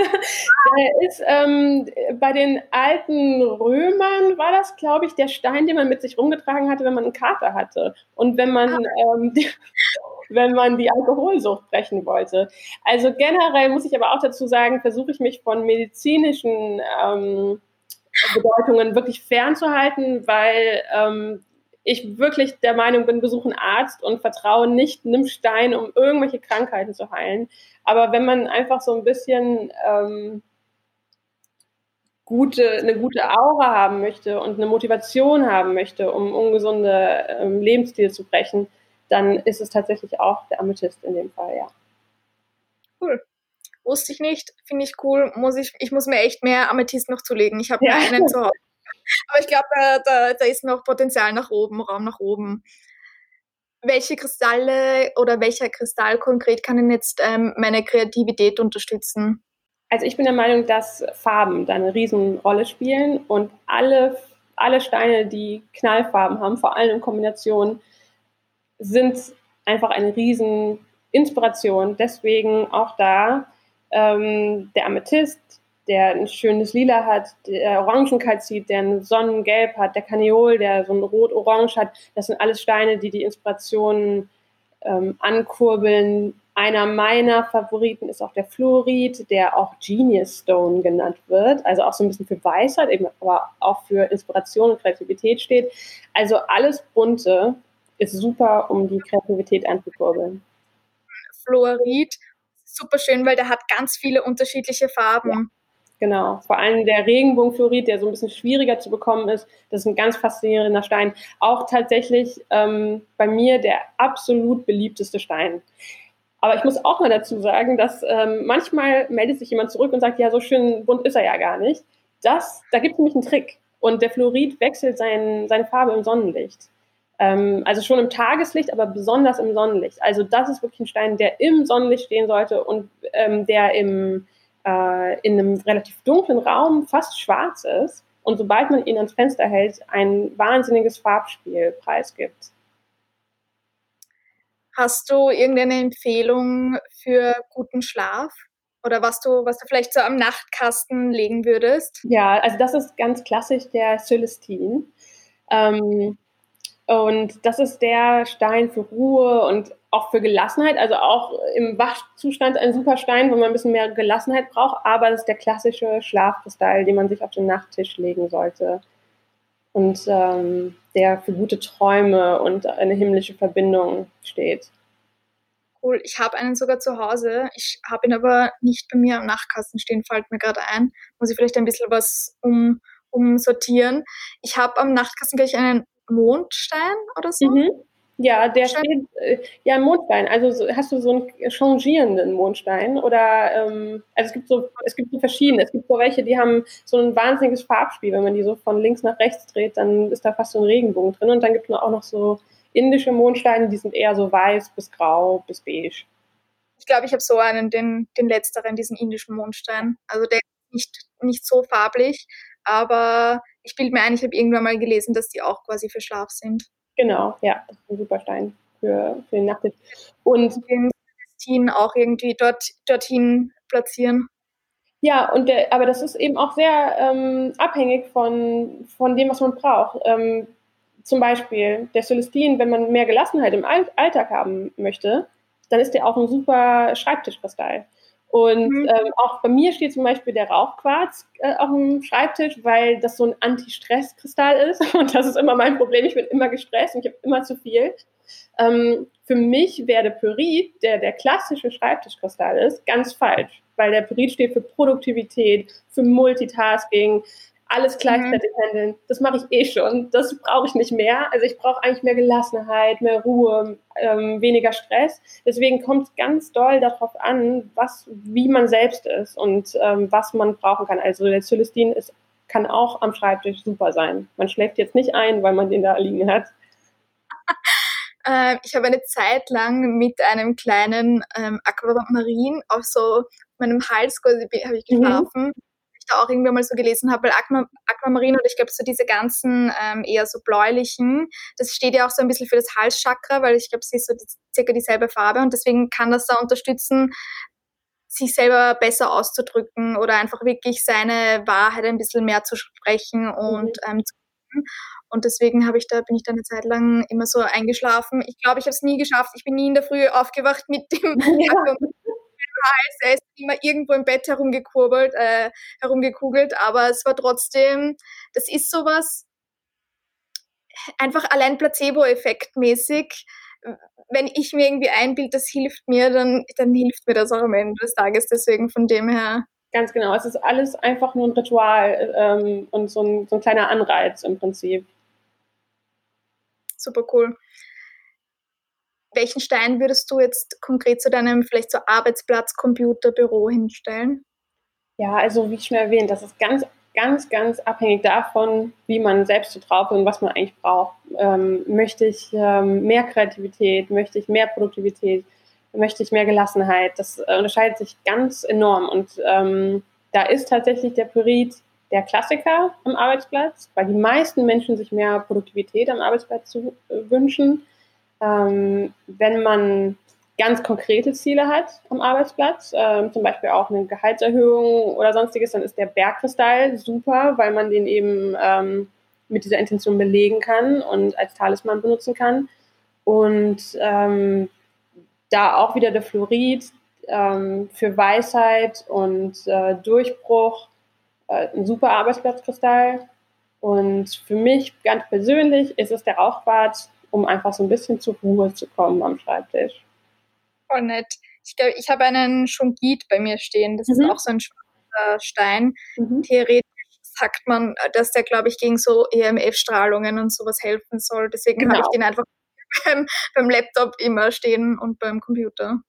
A: der ist ähm, bei den alten Römern war das, glaube ich, der Stein, den man mit sich rumgetragen hatte, wenn man einen Kater hatte und wenn man ah. ähm, die, wenn man die Alkoholsucht brechen wollte. Also generell muss ich aber auch dazu sagen, versuche ich mich von medizinischen ähm, Bedeutungen wirklich fernzuhalten, weil ähm, ich wirklich der Meinung bin, besuche einen Arzt und vertraue nicht einem Stein, um irgendwelche Krankheiten zu heilen. Aber wenn man einfach so ein bisschen ähm, gute, eine gute Aura haben möchte und eine Motivation haben möchte, um ungesunde ähm, Lebensstil zu brechen, dann ist es tatsächlich auch der Amethyst in dem Fall, ja.
C: Cool. Wusste ich nicht, finde ich cool. Muss ich, ich muss mir echt mehr Amethyst noch zulegen. Ich habe ja. einen zu Hause. Aber ich glaube, da, da, da ist noch Potenzial nach oben, Raum nach oben. Welche Kristalle oder welcher Kristall konkret kann denn jetzt ähm, meine Kreativität unterstützen?
A: Also ich bin der Meinung, dass Farben da eine Riesenrolle spielen und alle, alle Steine, die Knallfarben haben, vor allem in Kombination, sind einfach eine riesen Inspiration. Deswegen auch da ähm, der Amethyst, der ein schönes Lila hat, der Orangenkalzit, der ein Sonnengelb hat, der Kaniol, der so ein Rot-Orange hat. Das sind alles Steine, die die Inspirationen ähm, ankurbeln. Einer meiner Favoriten ist auch der Fluorid, der auch Genius Stone genannt wird. Also auch so ein bisschen für Weisheit, eben aber auch für Inspiration und Kreativität steht. Also alles Bunte ist super, um die Kreativität anzukurbeln.
C: Fluorid, super schön, weil der hat ganz viele unterschiedliche Farben. Ja.
A: Genau, vor allem der Regenbogenfluorid, der so ein bisschen schwieriger zu bekommen ist, das ist ein ganz faszinierender Stein. Auch tatsächlich ähm, bei mir der absolut beliebteste Stein. Aber ich muss auch mal dazu sagen, dass ähm, manchmal meldet sich jemand zurück und sagt, ja, so schön bunt ist er ja gar nicht. Das, da gibt es nämlich einen Trick. Und der Fluorid wechselt sein, seine Farbe im Sonnenlicht. Ähm, also schon im Tageslicht, aber besonders im Sonnenlicht. Also das ist wirklich ein Stein, der im Sonnenlicht stehen sollte und ähm, der im, äh, in einem relativ dunklen Raum fast schwarz ist. Und sobald man ihn ans Fenster hält, ein wahnsinniges Farbspiel preisgibt.
C: Hast du irgendeine Empfehlung für guten Schlaf? Oder was du, was du vielleicht so am Nachtkasten legen würdest?
A: Ja, also das ist ganz klassisch der Celestin. Ähm, und das ist der Stein für Ruhe und auch für Gelassenheit, also auch im Wachzustand ein super Stein, wo man ein bisschen mehr Gelassenheit braucht, aber das ist der klassische Schlafkristall, den man sich auf den Nachttisch legen sollte. Und ähm, der für gute Träume und eine himmlische Verbindung steht.
C: Cool, ich habe einen sogar zu Hause. Ich habe ihn aber nicht bei mir am Nachtkasten stehen, fällt mir gerade ein. Muss ich vielleicht ein bisschen was um, umsortieren. Ich habe am Nachtkasten gleich einen Mondstein oder so. Mhm.
A: Ja, der steht, äh, ja, Mondstein. Also hast du so einen changierenden Mondstein oder, ähm, also es gibt so, es gibt so verschiedene. Es gibt so welche, die haben so ein wahnsinniges Farbspiel. Wenn man die so von links nach rechts dreht, dann ist da fast so ein Regenbogen drin. Und dann gibt es auch noch so indische Mondsteine, die sind eher so weiß bis grau bis beige.
C: Ich glaube, ich habe so einen, den, den letzteren, diesen indischen Mondstein. Also der ist nicht, nicht so farblich, aber ich bilde mir ein, ich habe irgendwann mal gelesen, dass die auch quasi für Schlaf sind.
A: Genau, ja, das ist ein super Stein für, für den Nachttisch. Und
C: den Celestin auch irgendwie dort, dorthin platzieren.
A: Ja, und der, aber das ist eben auch sehr ähm, abhängig von, von dem, was man braucht. Ähm, zum Beispiel der Celestin, wenn man mehr Gelassenheit im Alltag haben möchte, dann ist der auch ein super Schreibtischkristall. Und mhm. ähm, auch bei mir steht zum Beispiel der Rauchquarz äh, auf dem Schreibtisch, weil das so ein Anti-Stress-Kristall ist. Und das ist immer mein Problem. Ich bin immer gestresst und ich habe immer zu viel. Ähm, für mich wäre der Pyrit, der der klassische Schreibtischkristall ist, ganz falsch, weil der Pyrit steht für Produktivität, für Multitasking, alles gleichzeitig mhm. handeln. Das mache ich eh schon. Das brauche ich nicht mehr. Also ich brauche eigentlich mehr Gelassenheit, mehr Ruhe, ähm, weniger Stress. Deswegen kommt es ganz doll darauf an, was, wie man selbst ist und ähm, was man brauchen kann. Also der Celestin ist, kann auch am Schreibtisch super sein. Man schläft jetzt nicht ein, weil man den da liegen hat.
C: Äh, ich habe eine Zeit lang mit einem kleinen ähm, Aquamarin auf so meinem Hals quasi habe ich mhm. geschlafen. Mhm ich da auch irgendwann mal so gelesen habe, weil Aqua, Aquamarin oder ich glaube so diese ganzen ähm, eher so bläulichen, das steht ja auch so ein bisschen für das Halschakra, weil ich glaube, sie ist so die, circa dieselbe Farbe und deswegen kann das da unterstützen, sich selber besser auszudrücken oder einfach wirklich seine Wahrheit ein bisschen mehr zu sprechen und mhm. ähm, zu und deswegen habe ich da, bin ich da eine Zeit lang immer so eingeschlafen. Ich glaube, ich habe es nie geschafft. Ich bin nie in der Früh aufgewacht mit dem ja. Hals, er ist immer irgendwo im Bett herumgekurbelt, äh, herumgekugelt, aber es war trotzdem, das ist sowas, einfach allein Placebo-Effekt mäßig. Wenn ich mir irgendwie einbild, das hilft mir, dann, dann hilft mir das auch am Ende des Tages. Deswegen von dem her.
A: Ganz genau. Es ist alles einfach nur ein Ritual ähm, und so ein, so ein kleiner Anreiz im Prinzip.
C: Super cool welchen Stein würdest du jetzt konkret zu deinem vielleicht so Arbeitsplatz, Computer, Büro hinstellen?
A: Ja, also wie schon erwähnt, das ist ganz ganz, ganz abhängig davon, wie man selbst so drauf ist und was man eigentlich braucht. Ähm, möchte ich ähm, mehr Kreativität, möchte ich mehr Produktivität, möchte ich mehr Gelassenheit. Das äh, unterscheidet sich ganz enorm. Und ähm, da ist tatsächlich der Pyrit der Klassiker am Arbeitsplatz, weil die meisten Menschen sich mehr Produktivität am Arbeitsplatz zu, äh, wünschen. Ähm, wenn man ganz konkrete Ziele hat am Arbeitsplatz, ähm, zum Beispiel auch eine Gehaltserhöhung oder sonstiges, dann ist der Bergkristall super, weil man den eben ähm, mit dieser Intention belegen kann und als Talisman benutzen kann. Und ähm, da auch wieder der Fluorid ähm, für Weisheit und äh, Durchbruch, äh, ein super Arbeitsplatzkristall. Und für mich ganz persönlich ist es der Rauchbad, um einfach so ein bisschen zur Ruhe zu kommen am Schreibtisch
C: voll nett. Ich glaube, ich habe einen Shungit bei mir stehen. Das mhm. ist auch so ein schwarzer Stein. Mhm. Theoretisch sagt man, dass der, glaube ich, gegen so EMF-Strahlungen und sowas helfen soll. Deswegen genau. habe ich den einfach beim, beim, Laptop immer stehen und beim Computer.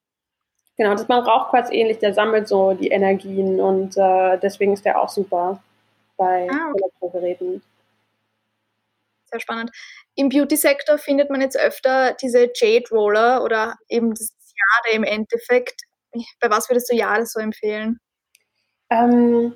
A: Genau, das ist beim Rauchquarz ähnlich. Der sammelt so die Energien und äh, deswegen ist der auch super bei ah, okay. Elektrogeräten.
C: Sehr spannend. Im Beauty-Sektor findet man jetzt öfter diese Jade Roller oder eben das Jade im Endeffekt. Bei was würdest du Jade so empfehlen?
A: Ähm,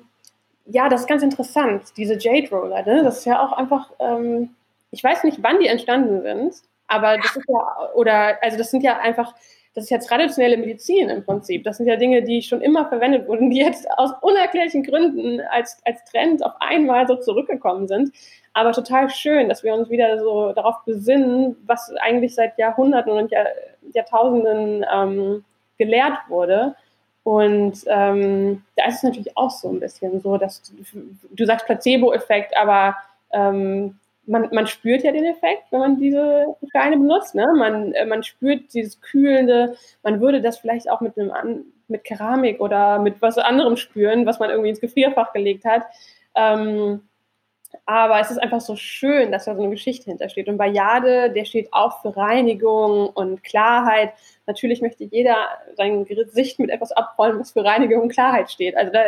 A: ja, das ist ganz interessant, diese Jade Roller. Ne? Das ist ja auch einfach, ähm, ich weiß nicht, wann die entstanden sind, aber das ist ja, oder, also das sind ja einfach, das ist ja traditionelle Medizin im Prinzip. Das sind ja Dinge, die schon immer verwendet wurden, die jetzt aus unerklärlichen Gründen als, als Trend auf einmal so zurückgekommen sind. Aber total schön, dass wir uns wieder so darauf besinnen, was eigentlich seit Jahrhunderten und Jahr, Jahrtausenden ähm, gelehrt wurde. Und ähm, da ist es natürlich auch so ein bisschen so, dass du sagst Placebo-Effekt, aber ähm, man, man spürt ja den Effekt, wenn man diese Steine benutzt. Ne? Man, äh, man spürt dieses Kühlende. Man würde das vielleicht auch mit, einem, mit Keramik oder mit was anderem spüren, was man irgendwie ins Gefrierfach gelegt hat. Ähm, aber es ist einfach so schön, dass da so eine Geschichte hintersteht. Und bei Jade, der steht auch für Reinigung und Klarheit. Natürlich möchte jeder sein Gesicht mit etwas abrollen, was für Reinigung und Klarheit steht. Also da,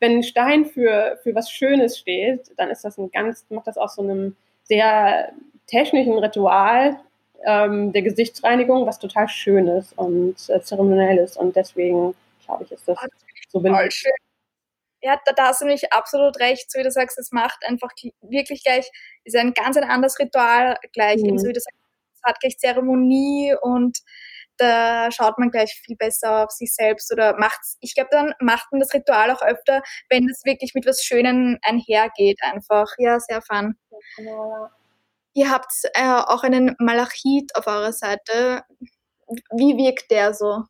A: wenn ein Stein für, für was Schönes steht, dann ist das ein ganz, macht das aus so einem sehr technischen Ritual ähm, der Gesichtsreinigung, was total schön ist und äh, zeremoniell ist. Und deswegen, glaube ich, ist das, das so
C: Voll schön ja, da, da hast du nämlich absolut recht, so wie du sagst, es macht einfach wirklich gleich, ist ein ganz ein anderes Ritual gleich, mhm. so wie du sagst, es hat gleich Zeremonie und da schaut man gleich viel besser auf sich selbst oder macht's, ich glaube, dann macht man das Ritual auch öfter, wenn es wirklich mit was Schönem einhergeht einfach. Ja, sehr fun. Genau. Ihr habt äh, auch einen Malachit auf eurer Seite. Wie wirkt der so?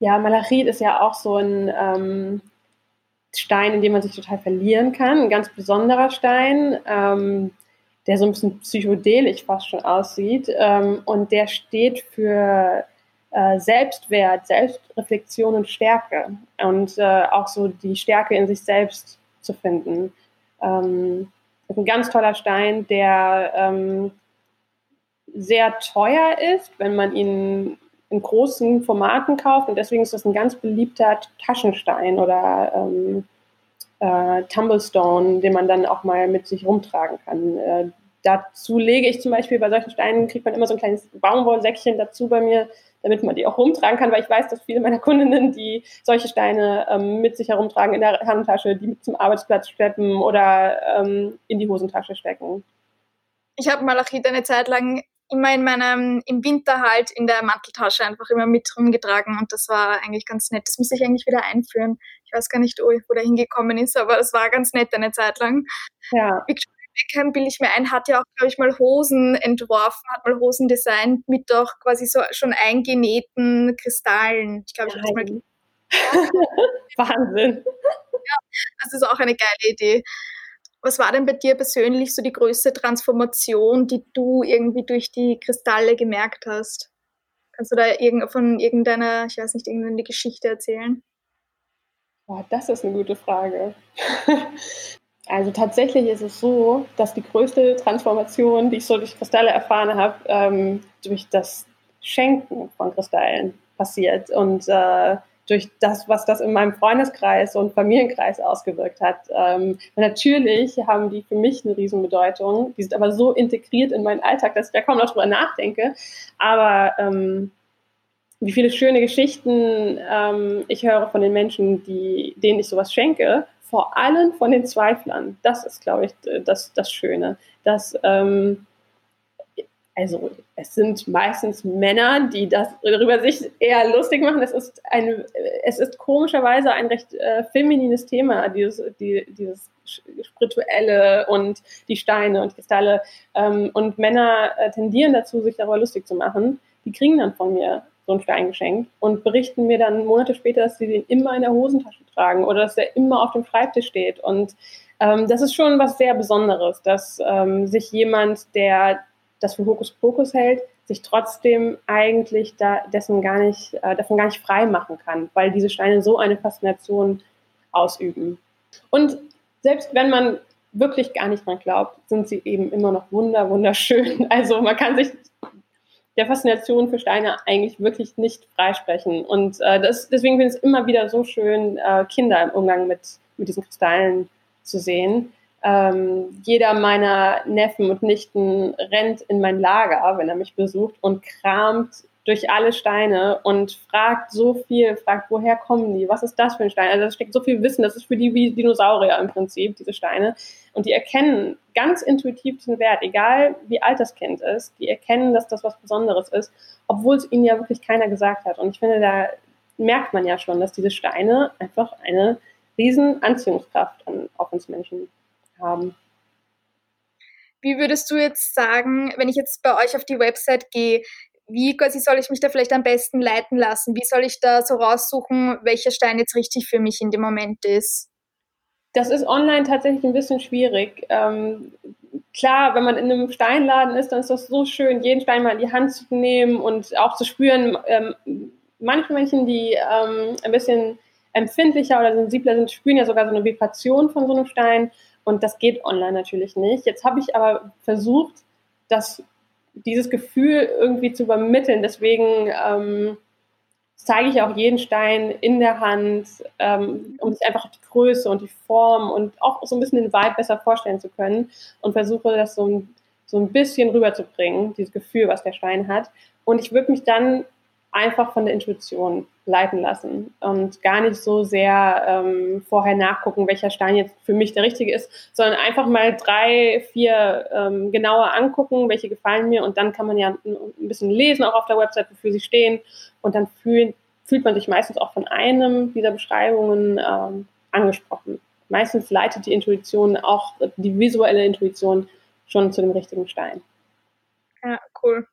A: Ja, Malachit ist ja auch so ein ähm, Stein, in dem man sich total verlieren kann. Ein ganz besonderer Stein, ähm, der so ein bisschen psychedelisch fast schon aussieht. Ähm, und der steht für äh, Selbstwert, Selbstreflexion und Stärke. Und äh, auch so die Stärke in sich selbst zu finden. Ähm, ein ganz toller Stein, der ähm, sehr teuer ist, wenn man ihn in großen Formaten kauft und deswegen ist das ein ganz beliebter Taschenstein oder ähm, äh, Tumblestone, den man dann auch mal mit sich rumtragen kann. Äh, dazu lege ich zum Beispiel bei solchen Steinen, kriegt man immer so ein kleines Baumwollsäckchen dazu bei mir, damit man die auch rumtragen kann, weil ich weiß, dass viele meiner Kundinnen, die solche Steine ähm, mit sich herumtragen in der Handtasche, die mit zum Arbeitsplatz schleppen oder ähm, in die Hosentasche stecken.
C: Ich habe Malachit eine Zeit lang immer in meinem, im Winter halt in der Manteltasche einfach immer mit rumgetragen und das war eigentlich ganz nett. Das muss ich eigentlich wieder einführen. Ich weiß gar nicht, wo der hingekommen ist, aber es war ganz nett eine Zeit lang. Ja. Victoria Beckham, bilde ich mir ein, hat ja auch, glaube ich, mal Hosen entworfen, hat mal Hosen designt mit doch quasi so schon eingenähten Kristallen. Ich glaube, ich habe das mal
A: Wahnsinn.
C: Ja, das ist auch eine geile Idee. Was war denn bei dir persönlich so die größte Transformation, die du irgendwie durch die Kristalle gemerkt hast? Kannst du da von irgendeiner, ich weiß nicht, irgendeine Geschichte erzählen?
A: Boah, das ist eine gute Frage. Also tatsächlich ist es so, dass die größte Transformation, die ich so durch Kristalle erfahren habe, ähm, durch das Schenken von Kristallen passiert. Und äh, durch das, was das in meinem Freundeskreis und Familienkreis ausgewirkt hat. Ähm, natürlich haben die für mich eine Riesenbedeutung. Die sind aber so integriert in meinen Alltag, dass ich da kaum noch drüber nachdenke. Aber ähm, wie viele schöne Geschichten ähm, ich höre von den Menschen, die, denen ich sowas schenke, vor allem von den Zweiflern. Das ist, glaube ich, das, das Schöne. Dass, ähm, also es sind meistens Männer, die das darüber sich eher lustig machen. Es ist, ein, es ist komischerweise ein recht äh, feminines Thema, dieses, die, dieses Spirituelle und die Steine und Kristalle. Ähm, und Männer äh, tendieren dazu, sich darüber lustig zu machen. Die kriegen dann von mir so einen Stein geschenkt und berichten mir dann Monate später, dass sie den immer in der Hosentasche tragen oder dass er immer auf dem Schreibtisch steht. Und ähm, das ist schon was sehr Besonderes, dass ähm, sich jemand, der das für Hokuspokus hält, sich trotzdem eigentlich da, dessen gar nicht, äh, davon gar nicht frei machen kann, weil diese Steine so eine Faszination ausüben. Und selbst wenn man wirklich gar nicht dran glaubt, sind sie eben immer noch wunder, wunderschön. Also man kann sich der Faszination für Steine eigentlich wirklich nicht freisprechen. Und äh, das, deswegen finde ich es immer wieder so schön, äh, Kinder im Umgang mit, mit diesen Kristallen zu sehen. Ähm, jeder meiner Neffen und Nichten rennt in mein Lager, wenn er mich besucht und kramt durch alle Steine und fragt so viel, fragt, woher kommen die, was ist das für ein Stein? Also da steckt so viel Wissen, das ist für die wie Dinosaurier im Prinzip, diese Steine. Und die erkennen ganz intuitiv diesen Wert, egal wie alt das Kind ist, die erkennen, dass das was Besonderes ist, obwohl es ihnen ja wirklich keiner gesagt hat. Und ich finde, da merkt man ja schon, dass diese Steine einfach eine riesen Anziehungskraft an, auf uns Menschen haben.
C: Wie würdest du jetzt sagen, wenn ich jetzt bei euch auf die Website gehe, wie quasi soll ich mich da vielleicht am besten leiten lassen? Wie soll ich da so raussuchen, welcher Stein jetzt richtig für mich in dem Moment ist?
A: Das ist online tatsächlich ein bisschen schwierig. Ähm, klar, wenn man in einem Steinladen ist, dann ist das so schön, jeden Stein mal in die Hand zu nehmen und auch zu spüren. Ähm, manche Menschen, die ähm, ein bisschen empfindlicher oder sensibler sind, spüren ja sogar so eine Vibration von so einem Stein. Und das geht online natürlich nicht. Jetzt habe ich aber versucht, das dieses Gefühl irgendwie zu übermitteln. Deswegen ähm, zeige ich auch jeden Stein in der Hand, ähm, um sich einfach die Größe und die Form und auch so ein bisschen den Vibe besser vorstellen zu können und versuche das so ein, so ein bisschen rüberzubringen, dieses Gefühl, was der Stein hat. Und ich würde mich dann einfach von der Intuition leiten lassen und gar nicht so sehr ähm, vorher nachgucken, welcher Stein jetzt für mich der richtige ist, sondern einfach mal drei, vier ähm, genauer angucken, welche gefallen mir und dann kann man ja ein bisschen lesen auch auf der Website, wofür sie stehen und dann fühlt, fühlt man sich meistens auch von einem dieser Beschreibungen ähm, angesprochen. Meistens leitet die Intuition auch die visuelle Intuition schon zu dem richtigen Stein.
C: Ja, cool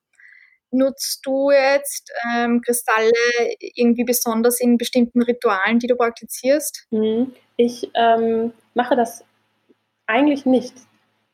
C: nutzt du jetzt ähm, Kristalle irgendwie besonders in bestimmten Ritualen, die du praktizierst?
A: Mhm. Ich ähm, mache das eigentlich nicht.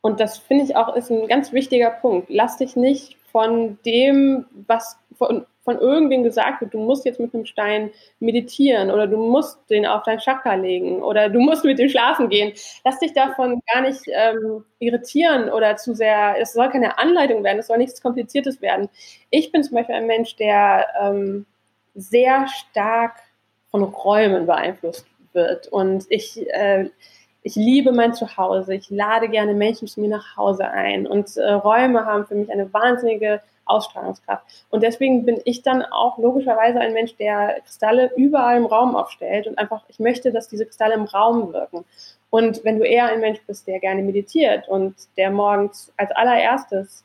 A: Und das finde ich auch ist ein ganz wichtiger Punkt. Lass dich nicht von dem, was von, von irgendwem gesagt wird, du musst jetzt mit einem Stein meditieren oder du musst den auf dein Chakra legen oder du musst mit dem schlafen gehen. Lass dich davon gar nicht ähm, irritieren oder zu sehr, es soll keine Anleitung werden, es soll nichts Kompliziertes werden. Ich bin zum Beispiel ein Mensch, der ähm, sehr stark von Räumen beeinflusst wird und ich äh, ich liebe mein Zuhause, ich lade gerne Menschen zu mir nach Hause ein und äh, Räume haben für mich eine wahnsinnige Ausstrahlungskraft. Und deswegen bin ich dann auch logischerweise ein Mensch, der Kristalle überall im Raum aufstellt und einfach, ich möchte, dass diese Kristalle im Raum wirken. Und wenn du eher ein Mensch bist, der gerne meditiert und der morgens als allererstes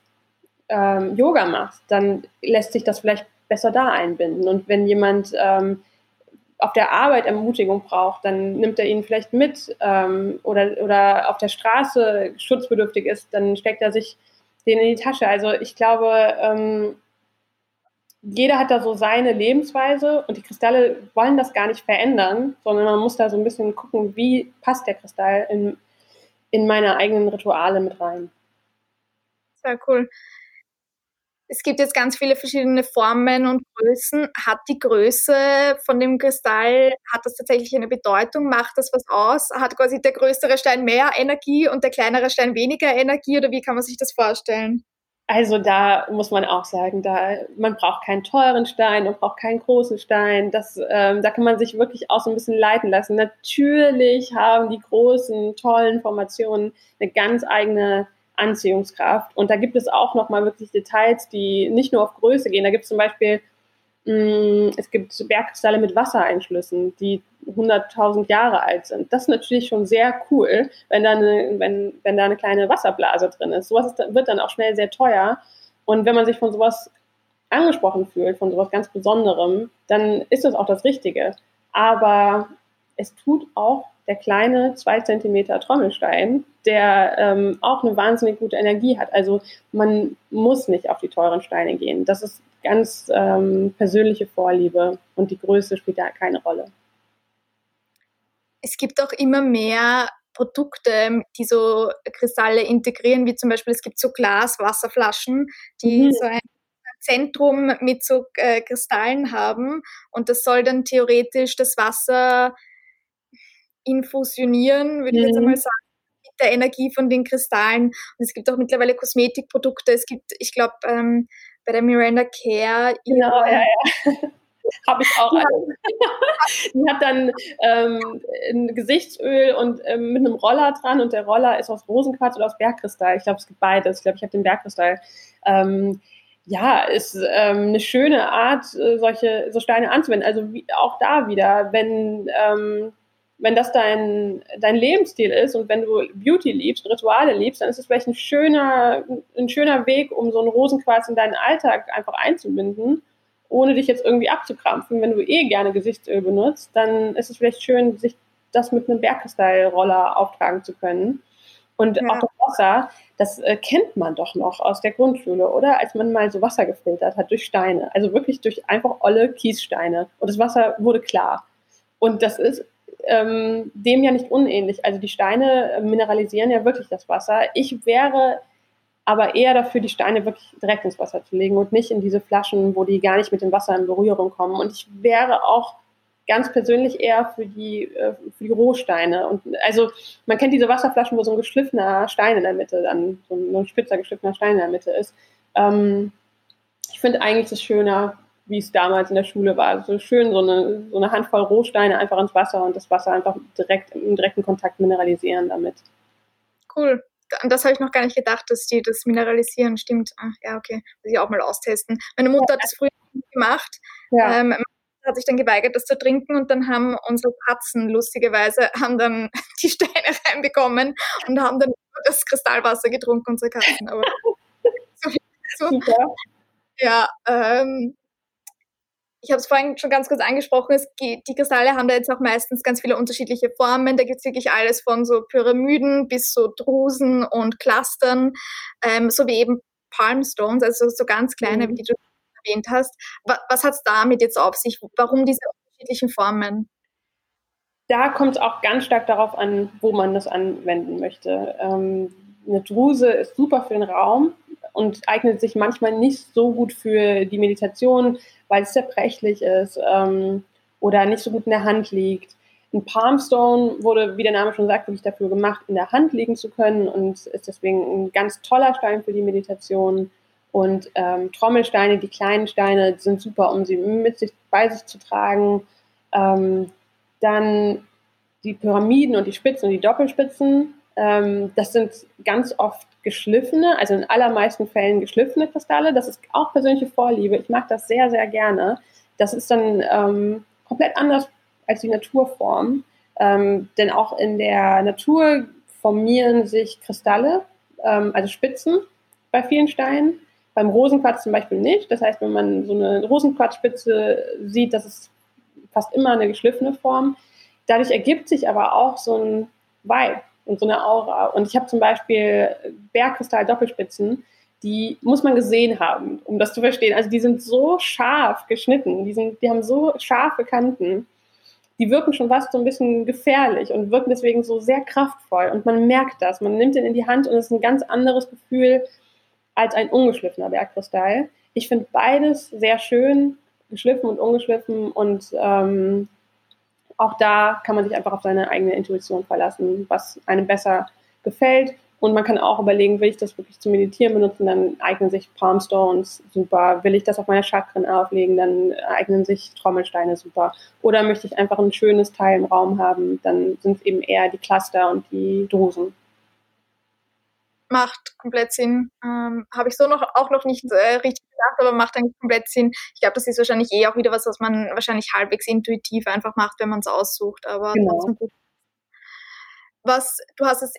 A: ähm, Yoga macht, dann lässt sich das vielleicht besser da einbinden. Und wenn jemand ähm, auf der Arbeit Ermutigung braucht, dann nimmt er ihn vielleicht mit ähm, oder, oder auf der Straße schutzbedürftig ist, dann steckt er sich den in die Tasche. Also ich glaube, ähm, jeder hat da so seine Lebensweise und die Kristalle wollen das gar nicht verändern, sondern man muss da so ein bisschen gucken, wie passt der Kristall in, in meine eigenen Rituale mit rein.
C: Sehr cool es gibt jetzt ganz viele verschiedene Formen und Größen. Hat die Größe von dem Kristall, hat das tatsächlich eine Bedeutung? Macht das was aus? Hat quasi der größere Stein mehr Energie und der kleinere Stein weniger Energie oder wie kann man sich das vorstellen?
A: Also da muss man auch sagen, da man braucht keinen teuren Stein, man braucht keinen großen Stein. Das, ähm, da kann man sich wirklich auch so ein bisschen leiten lassen. Natürlich haben die großen tollen Formationen eine ganz eigene Anziehungskraft. Und da gibt es auch noch mal wirklich Details, die nicht nur auf Größe gehen. Da gibt es zum Beispiel Mm, es gibt Bergkristalle mit Wassereinschlüssen, die 100.000 Jahre alt sind. Das ist natürlich schon sehr cool, wenn da eine, wenn, wenn da eine kleine Wasserblase drin ist. Sowas ist, wird dann auch schnell sehr teuer. Und wenn man sich von sowas angesprochen fühlt, von sowas ganz Besonderem, dann ist das auch das Richtige. Aber es tut auch der kleine 2 cm Trommelstein, der ähm, auch eine wahnsinnig gute Energie hat. Also man muss nicht auf die teuren Steine gehen. Das ist ganz ähm, persönliche Vorliebe und die Größe spielt da keine Rolle.
C: Es gibt auch immer mehr Produkte, die so Kristalle integrieren, wie zum Beispiel es gibt so Glaswasserflaschen, die mhm. so ein Zentrum mit so äh, Kristallen haben und das soll dann theoretisch das Wasser infusionieren, würde mhm. ich jetzt mhm. einmal sagen, mit der Energie von den Kristallen. Und es gibt auch mittlerweile Kosmetikprodukte. Es gibt, ich glaube, ähm, bei der Miranda Care.
A: Genau, ja, ja. Habe ich auch. die hat dann ähm, ein Gesichtsöl und ähm, mit einem Roller dran und der Roller ist aus Rosenquarz oder aus Bergkristall. Ich glaube, es gibt beides. Ich glaube, ich habe den Bergkristall. Ähm, ja, ist ähm, eine schöne Art, äh, solche so Steine anzuwenden. Also wie, auch da wieder, wenn ähm, wenn das dein, dein Lebensstil ist und wenn du Beauty liebst, Rituale liebst, dann ist es vielleicht ein schöner, ein schöner Weg, um so einen Rosenquarz in deinen Alltag einfach einzubinden, ohne dich jetzt irgendwie abzukrampfen. Wenn du eh gerne Gesichtsöl benutzt, dann ist es vielleicht schön, sich das mit einem Bergkristallroller auftragen zu können. Und ja. auch das Wasser, das äh, kennt man doch noch aus der Grundschule, oder? Als man mal so Wasser gefiltert hat durch Steine. Also wirklich durch einfach olle Kiessteine. Und das Wasser wurde klar. Und das ist ähm, dem ja nicht unähnlich. Also die Steine mineralisieren ja wirklich das Wasser. Ich wäre aber eher dafür, die Steine wirklich direkt ins Wasser zu legen und nicht in diese Flaschen, wo die gar nicht mit dem Wasser in Berührung kommen. Und ich wäre auch ganz persönlich eher für die, äh, für die Rohsteine. Und also man kennt diese Wasserflaschen, wo so ein geschliffener Stein in der Mitte, dann so ein spitzer geschliffener Stein in der Mitte ist. Ähm, ich finde eigentlich das schöner, wie es damals in der Schule war. So schön, so eine, so eine Handvoll Rohsteine einfach ins Wasser und das Wasser einfach direkt im direkten Kontakt mineralisieren damit.
C: Cool. An das habe ich noch gar nicht gedacht, dass die das mineralisieren. Stimmt. Ach, ja, okay. Muss ich auch mal austesten. Meine Mutter hat das früher gemacht. Ja. Ähm, hat sich dann geweigert, das zu trinken und dann haben unsere Katzen lustigerweise haben dann die Steine reinbekommen und haben dann das Kristallwasser getrunken, unsere Katzen. Aber so, so, Super. Ja, ähm, ich habe es vorhin schon ganz kurz angesprochen, es geht, die Kristalle haben da jetzt auch meistens ganz viele unterschiedliche Formen. Da gibt es wirklich alles von so Pyramiden bis so Drusen und Clustern, ähm, sowie eben Palmstones, also so ganz kleine, mhm. wie du erwähnt hast. Was, was hat es damit jetzt auf sich? Warum diese unterschiedlichen Formen?
A: Da kommt es auch ganz stark darauf an, wo man das anwenden möchte. Ähm, eine Druse ist super für den Raum und eignet sich manchmal nicht so gut für die Meditation, weil es zerbrechlich ist ähm, oder nicht so gut in der Hand liegt. Ein Palmstone wurde, wie der Name schon sagt, wirklich dafür gemacht, in der Hand liegen zu können und ist deswegen ein ganz toller Stein für die Meditation. Und ähm, Trommelsteine, die kleinen Steine, sind super, um sie mit sich bei sich zu tragen. Ähm, dann die Pyramiden und die Spitzen und die Doppelspitzen. Ähm, das sind ganz oft geschliffene, also in allermeisten Fällen geschliffene Kristalle. Das ist auch persönliche Vorliebe. Ich mag das sehr, sehr gerne. Das ist dann ähm, komplett anders als die Naturform. Ähm, denn auch in der Natur formieren sich Kristalle, ähm, also Spitzen bei vielen Steinen. Beim Rosenquarz zum Beispiel nicht. Das heißt, wenn man so eine Rosenquarzspitze sieht, das ist fast immer eine geschliffene Form. Dadurch ergibt sich aber auch so ein Vibe und so eine Aura. Und ich habe zum Beispiel Bergkristall-Doppelspitzen, die muss man gesehen haben, um das zu verstehen. Also die sind so scharf geschnitten, die, sind, die haben so scharfe Kanten, die wirken schon fast so ein bisschen gefährlich und wirken deswegen so sehr kraftvoll. Und man merkt das. Man nimmt den in die Hand und es ist ein ganz anderes Gefühl als ein ungeschliffener Bergkristall. Ich finde beides sehr schön, geschliffen und ungeschliffen und ähm, auch da kann man sich einfach auf seine eigene Intuition verlassen, was einem besser gefällt. Und man kann auch überlegen, will ich das wirklich zum Meditieren benutzen, dann eignen sich Palm Stones super. Will ich das auf meine Chakren auflegen, dann eignen sich Trommelsteine super. Oder möchte ich einfach ein schönes Teil im Raum haben, dann sind es eben eher die Cluster und die Drusen.
C: Macht komplett Sinn. Ähm, Habe ich so noch auch noch nicht äh, richtig gedacht, aber macht eigentlich komplett Sinn. Ich glaube, das ist wahrscheinlich eh auch wieder was, was man wahrscheinlich halbwegs intuitiv einfach macht, wenn man es aussucht. Aber genau. gut. Was, du hast es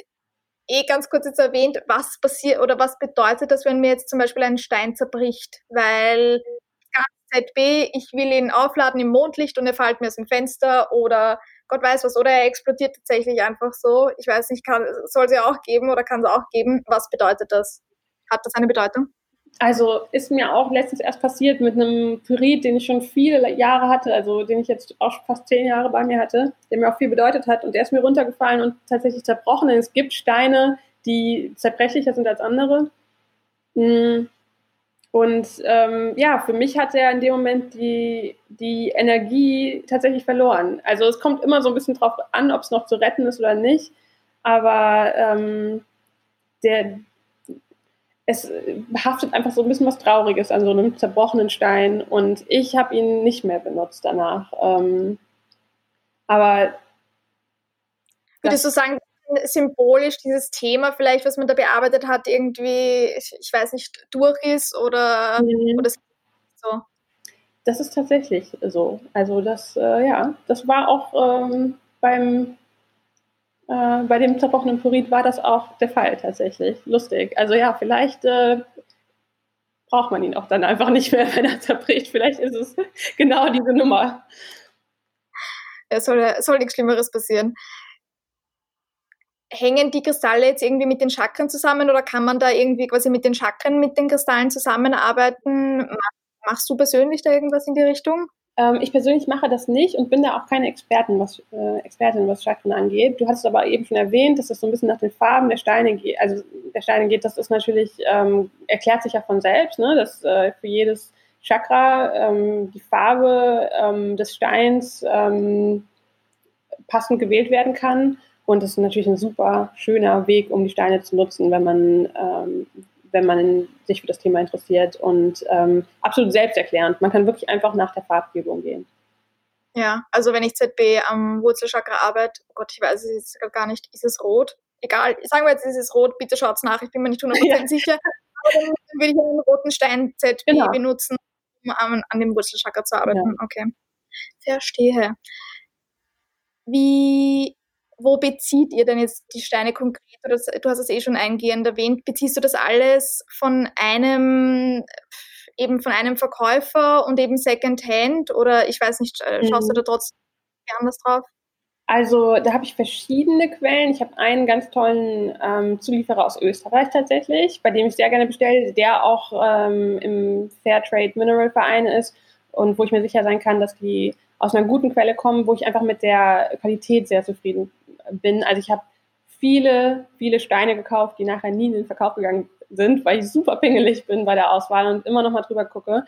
C: eh ganz kurz jetzt erwähnt, was passiert oder was bedeutet das, wenn mir jetzt zum Beispiel ein Stein zerbricht? Weil ZB, ich will ihn aufladen im Mondlicht und er fällt mir aus dem Fenster oder Gott weiß was, oder er explodiert tatsächlich einfach so. Ich weiß nicht, soll es ja auch geben oder kann es auch geben. Was bedeutet das? Hat das eine Bedeutung?
A: Also ist mir auch letztens erst passiert mit einem Pyrit, den ich schon viele Jahre hatte, also den ich jetzt auch fast zehn Jahre bei mir hatte, der mir auch viel bedeutet hat und der ist mir runtergefallen und tatsächlich zerbrochen. Es gibt Steine, die zerbrechlicher sind als andere. Hm. Und ähm, ja, für mich hat er in dem Moment die, die Energie tatsächlich verloren. Also es kommt immer so ein bisschen drauf an, ob es noch zu retten ist oder nicht. Aber ähm, der, es haftet einfach so ein bisschen was Trauriges an so einem zerbrochenen Stein und ich habe ihn nicht mehr benutzt danach. Ähm, aber
C: würdest du sagen, symbolisch dieses Thema vielleicht, was man da bearbeitet hat, irgendwie, ich weiß nicht, durch ist oder, mhm. oder so?
A: Das ist tatsächlich so. Also das, äh, ja, das war auch ähm, beim äh, bei dem zerbrochenen Purit war das auch der Fall tatsächlich. Lustig. Also ja, vielleicht äh, braucht man ihn auch dann einfach nicht mehr, wenn er zerbricht. Vielleicht ist es genau diese Nummer.
C: Es soll, soll nichts Schlimmeres passieren. Hängen die Kristalle jetzt irgendwie mit den Chakren zusammen oder kann man da irgendwie quasi mit den Chakren mit den Kristallen zusammenarbeiten? Machst du persönlich da irgendwas in die Richtung?
A: Ähm, ich persönlich mache das nicht und bin da auch keine Expertin, was, äh, Expertin, was Chakren angeht. Du hast es aber eben schon erwähnt, dass es so ein bisschen nach den Farben der Steine geht. Also der Steine geht, das ist natürlich, ähm, erklärt sich ja von selbst, ne? dass äh, für jedes Chakra ähm, die Farbe ähm, des Steins ähm, passend gewählt werden kann. Und das ist natürlich ein super schöner Weg, um die Steine zu nutzen, wenn man ähm, wenn man sich für das Thema interessiert und ähm, absolut selbsterklärend. Man kann wirklich einfach nach der Farbgebung gehen.
C: Ja, also wenn ich ZB am Wurzelchakra arbeite, oh Gott, ich weiß es jetzt gar nicht, ist es rot? Egal, sagen wir jetzt, ist es rot, bitte schaut es nach, ich bin mir nicht 100% ja. sicher. Aber dann würde ich einen roten Stein ZB genau. benutzen, um an, an dem Wurzelchakra zu arbeiten. Ja. Okay, verstehe. Wie wo bezieht ihr denn jetzt die Steine konkret? Du hast es eh schon eingehend erwähnt. Beziehst du das alles von einem eben von einem Verkäufer und eben Secondhand oder ich weiß nicht, äh, schaust mhm. du da trotzdem anders drauf?
A: Also da habe ich verschiedene Quellen. Ich habe einen ganz tollen ähm, Zulieferer aus Österreich tatsächlich, bei dem ich sehr gerne bestelle, der auch ähm, im Fairtrade Mineral Verein ist und wo ich mir sicher sein kann, dass die aus einer guten Quelle kommen, wo ich einfach mit der Qualität sehr zufrieden bin. Also ich habe viele, viele Steine gekauft, die nachher nie in den Verkauf gegangen sind, weil ich super pingelig bin bei der Auswahl und immer noch mal drüber gucke.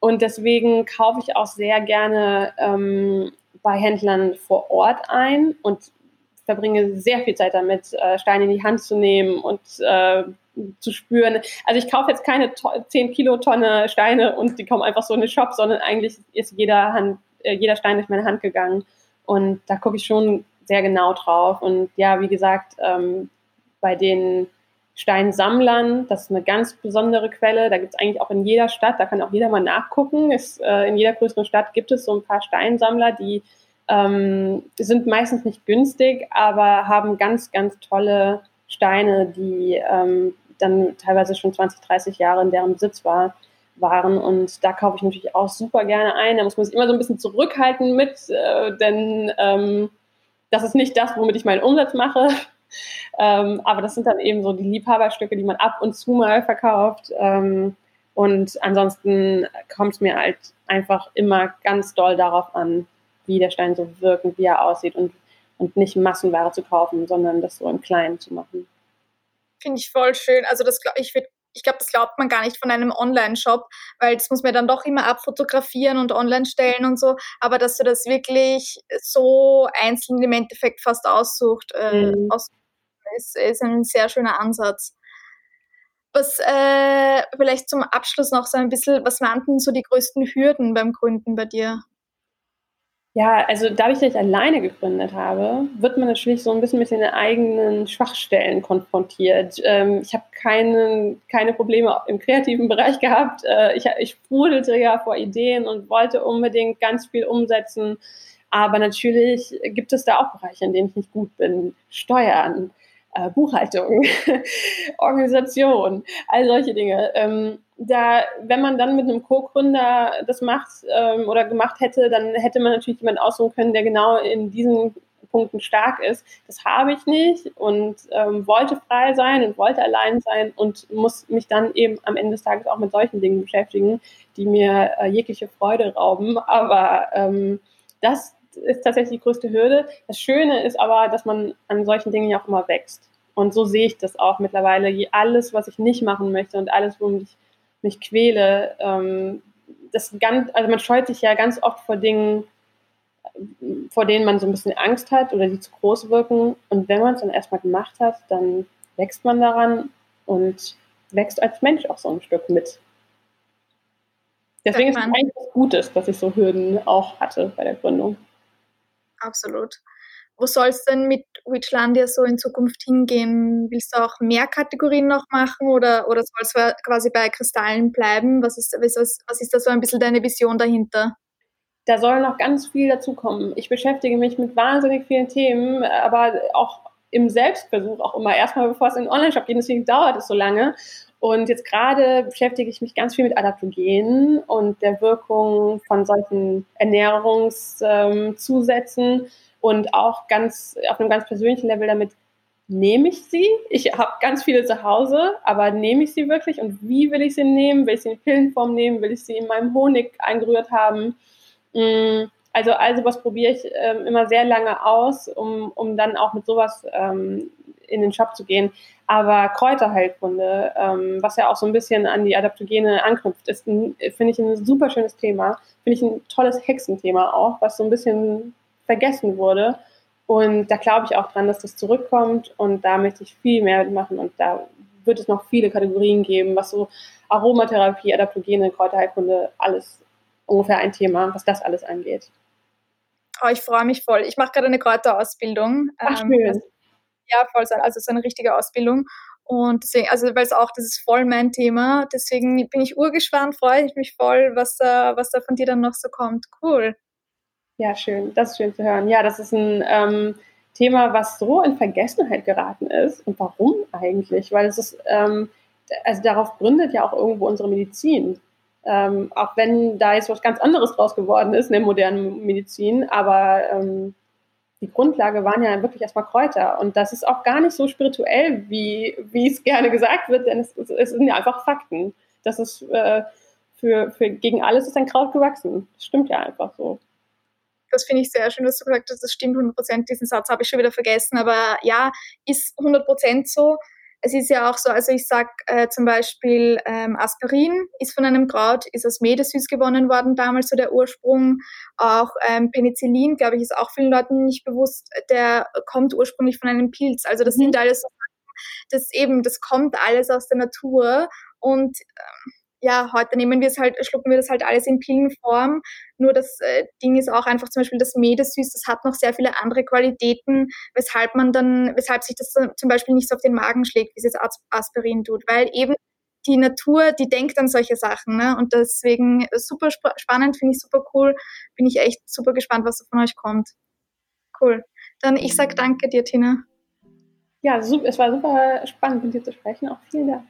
A: Und deswegen kaufe ich auch sehr gerne ähm, bei Händlern vor Ort ein und verbringe sehr viel Zeit damit, äh, Steine in die Hand zu nehmen und äh, zu spüren. Also ich kaufe jetzt keine 10 Kilotonne Steine und die kommen einfach so in den Shop, sondern eigentlich ist jeder, Hand, jeder Stein durch meine Hand gegangen. Und da gucke ich schon sehr genau drauf. Und ja, wie gesagt, ähm, bei den Steinsammlern, das ist eine ganz besondere Quelle. Da gibt es eigentlich auch in jeder Stadt, da kann auch jeder mal nachgucken. Es, äh, in jeder größeren Stadt gibt es so ein paar Steinsammler, die ähm, sind meistens nicht günstig, aber haben ganz, ganz tolle Steine, die ähm, dann teilweise schon 20, 30 Jahre in deren Besitz war, waren. Und da kaufe ich natürlich auch super gerne ein. Da muss man sich immer so ein bisschen zurückhalten mit, äh, denn ähm, das ist nicht das, womit ich meinen Umsatz mache. Ähm, aber das sind dann eben so die Liebhaberstücke, die man ab und zu mal verkauft. Ähm, und ansonsten kommt es mir halt einfach immer ganz doll darauf an, wie der Stein so wirkt und wie er aussieht und, und nicht Massenware zu kaufen, sondern das so im Kleinen zu machen.
C: Finde ich voll schön. Also das ich würde ich glaube, das glaubt man gar nicht von einem Online-Shop, weil das muss man dann doch immer abfotografieren und online stellen und so. Aber dass du das wirklich so einzeln im Endeffekt fast aussucht, äh, mhm. aus ist, ist ein sehr schöner Ansatz. Was äh, vielleicht zum Abschluss noch so ein bisschen, was waren denn so die größten Hürden beim Gründen bei dir?
A: Ja, also dadurch, dass ich alleine gegründet habe, wird man natürlich so ein bisschen mit den eigenen Schwachstellen konfrontiert. Ähm, ich habe keine, keine Probleme im kreativen Bereich gehabt. Äh, ich, ich sprudelte ja vor Ideen und wollte unbedingt ganz viel umsetzen. Aber natürlich gibt es da auch Bereiche, in denen ich nicht gut bin. Steuern, äh, Buchhaltung, Organisation, all solche Dinge. Ähm, da, wenn man dann mit einem Co-Gründer das macht ähm, oder gemacht hätte, dann hätte man natürlich jemanden aussuchen können, der genau in diesen Punkten stark ist. Das habe ich nicht und ähm, wollte frei sein und wollte allein sein und muss mich dann eben am Ende des Tages auch mit solchen Dingen beschäftigen, die mir äh, jegliche Freude rauben. Aber ähm, das ist tatsächlich die größte Hürde. Das Schöne ist aber, dass man an solchen Dingen ja auch immer wächst. Und so sehe ich das auch mittlerweile. Alles, was ich nicht machen möchte und alles, womit ich mich quäle, ähm, das ganz, also man scheut sich ja ganz oft vor Dingen, vor denen man so ein bisschen Angst hat oder die zu groß wirken. Und wenn man es dann erstmal gemacht hat, dann wächst man daran und wächst als Mensch auch so ein Stück mit. Deswegen ist es eigentlich was Gutes, dass ich so Hürden auch hatte bei der Gründung.
C: Absolut. Wo soll es denn mit Witchlandia so in Zukunft hingehen? Willst du auch mehr Kategorien noch machen oder, oder soll es quasi bei Kristallen bleiben? Was ist, was, was ist da so ein bisschen deine Vision dahinter?
A: Da soll noch ganz viel dazukommen. Ich beschäftige mich mit wahnsinnig vielen Themen, aber auch im Selbstversuch auch immer erstmal, bevor es in den Online-Shop geht. Deswegen dauert es so lange. Und jetzt gerade beschäftige ich mich ganz viel mit Adaptogenen und der Wirkung von solchen Ernährungszusätzen und auch ganz auf einem ganz persönlichen Level damit nehme ich sie. Ich habe ganz viele zu Hause, aber nehme ich sie wirklich und wie will ich sie nehmen? Will ich sie in Pillenform nehmen? Will ich sie in meinem Honig eingerührt haben? Mm, also, also was probiere ich ähm, immer sehr lange aus, um, um dann auch mit sowas ähm, in den Shop zu gehen. Aber Kräuterheilkunde, ähm, was ja auch so ein bisschen an die Adaptogene anknüpft, ist, finde ich, ein super schönes Thema. Finde ich ein tolles Hexenthema auch, was so ein bisschen vergessen wurde. Und da glaube ich auch dran, dass das zurückkommt und da möchte ich viel mehr machen und da wird es noch viele Kategorien geben, was so Aromatherapie, Adaptogene, Kräuterheilkunde, alles ungefähr ein Thema, was das alles angeht.
C: Oh, ich freue mich voll. Ich mache gerade eine Kräuterausbildung.
A: Ach, ähm, schön.
C: Ja, voll sein. Also so eine richtige Ausbildung. Und deswegen, also weil es auch, das ist voll mein Thema. Deswegen bin ich urgespannt, freue ich mich voll, was da, was da von dir dann noch so kommt. Cool.
A: Ja, schön. Das ist schön zu hören. Ja, das ist ein ähm, Thema, was so in Vergessenheit geraten ist. Und warum eigentlich? Weil es ist, ähm, also darauf gründet ja auch irgendwo unsere Medizin. Ähm, auch wenn da jetzt was ganz anderes draus geworden ist in der modernen Medizin, aber ähm, die Grundlage waren ja wirklich erstmal Kräuter. Und das ist auch gar nicht so spirituell, wie, wie es gerne gesagt wird, denn es, es sind ja einfach Fakten. Das ist äh, für, für gegen alles ist ein Kraut gewachsen. Das stimmt ja einfach so.
C: Das finde ich sehr schön, was du gesagt hast. Das stimmt 100 Prozent. Diesen Satz habe ich schon wieder vergessen. Aber ja, ist 100 Prozent so es ist ja auch so, also ich sage äh, zum Beispiel ähm, Aspirin ist von einem Kraut, ist aus Medesüß gewonnen worden, damals so der Ursprung. Auch ähm, Penicillin, glaube ich, ist auch vielen Leuten nicht bewusst, der kommt ursprünglich von einem Pilz. Also das mhm. sind alles so das eben, das kommt alles aus der Natur und ähm, ja, heute nehmen wir es halt, schlucken wir das halt alles in Pillenform. Nur das äh, Ding ist auch einfach zum Beispiel das Medesüß, das hat noch sehr viele andere Qualitäten, weshalb man dann, weshalb sich das zum Beispiel nicht so auf den Magen schlägt, wie es jetzt Aspirin tut, weil eben die Natur, die denkt an solche Sachen, ne? Und deswegen super sp spannend, finde ich super cool. Bin ich echt super gespannt, was von euch kommt. Cool. Dann ich sag danke dir, Tina.
A: Ja, super, es war super spannend, mit dir zu sprechen. Auch vielen Dank.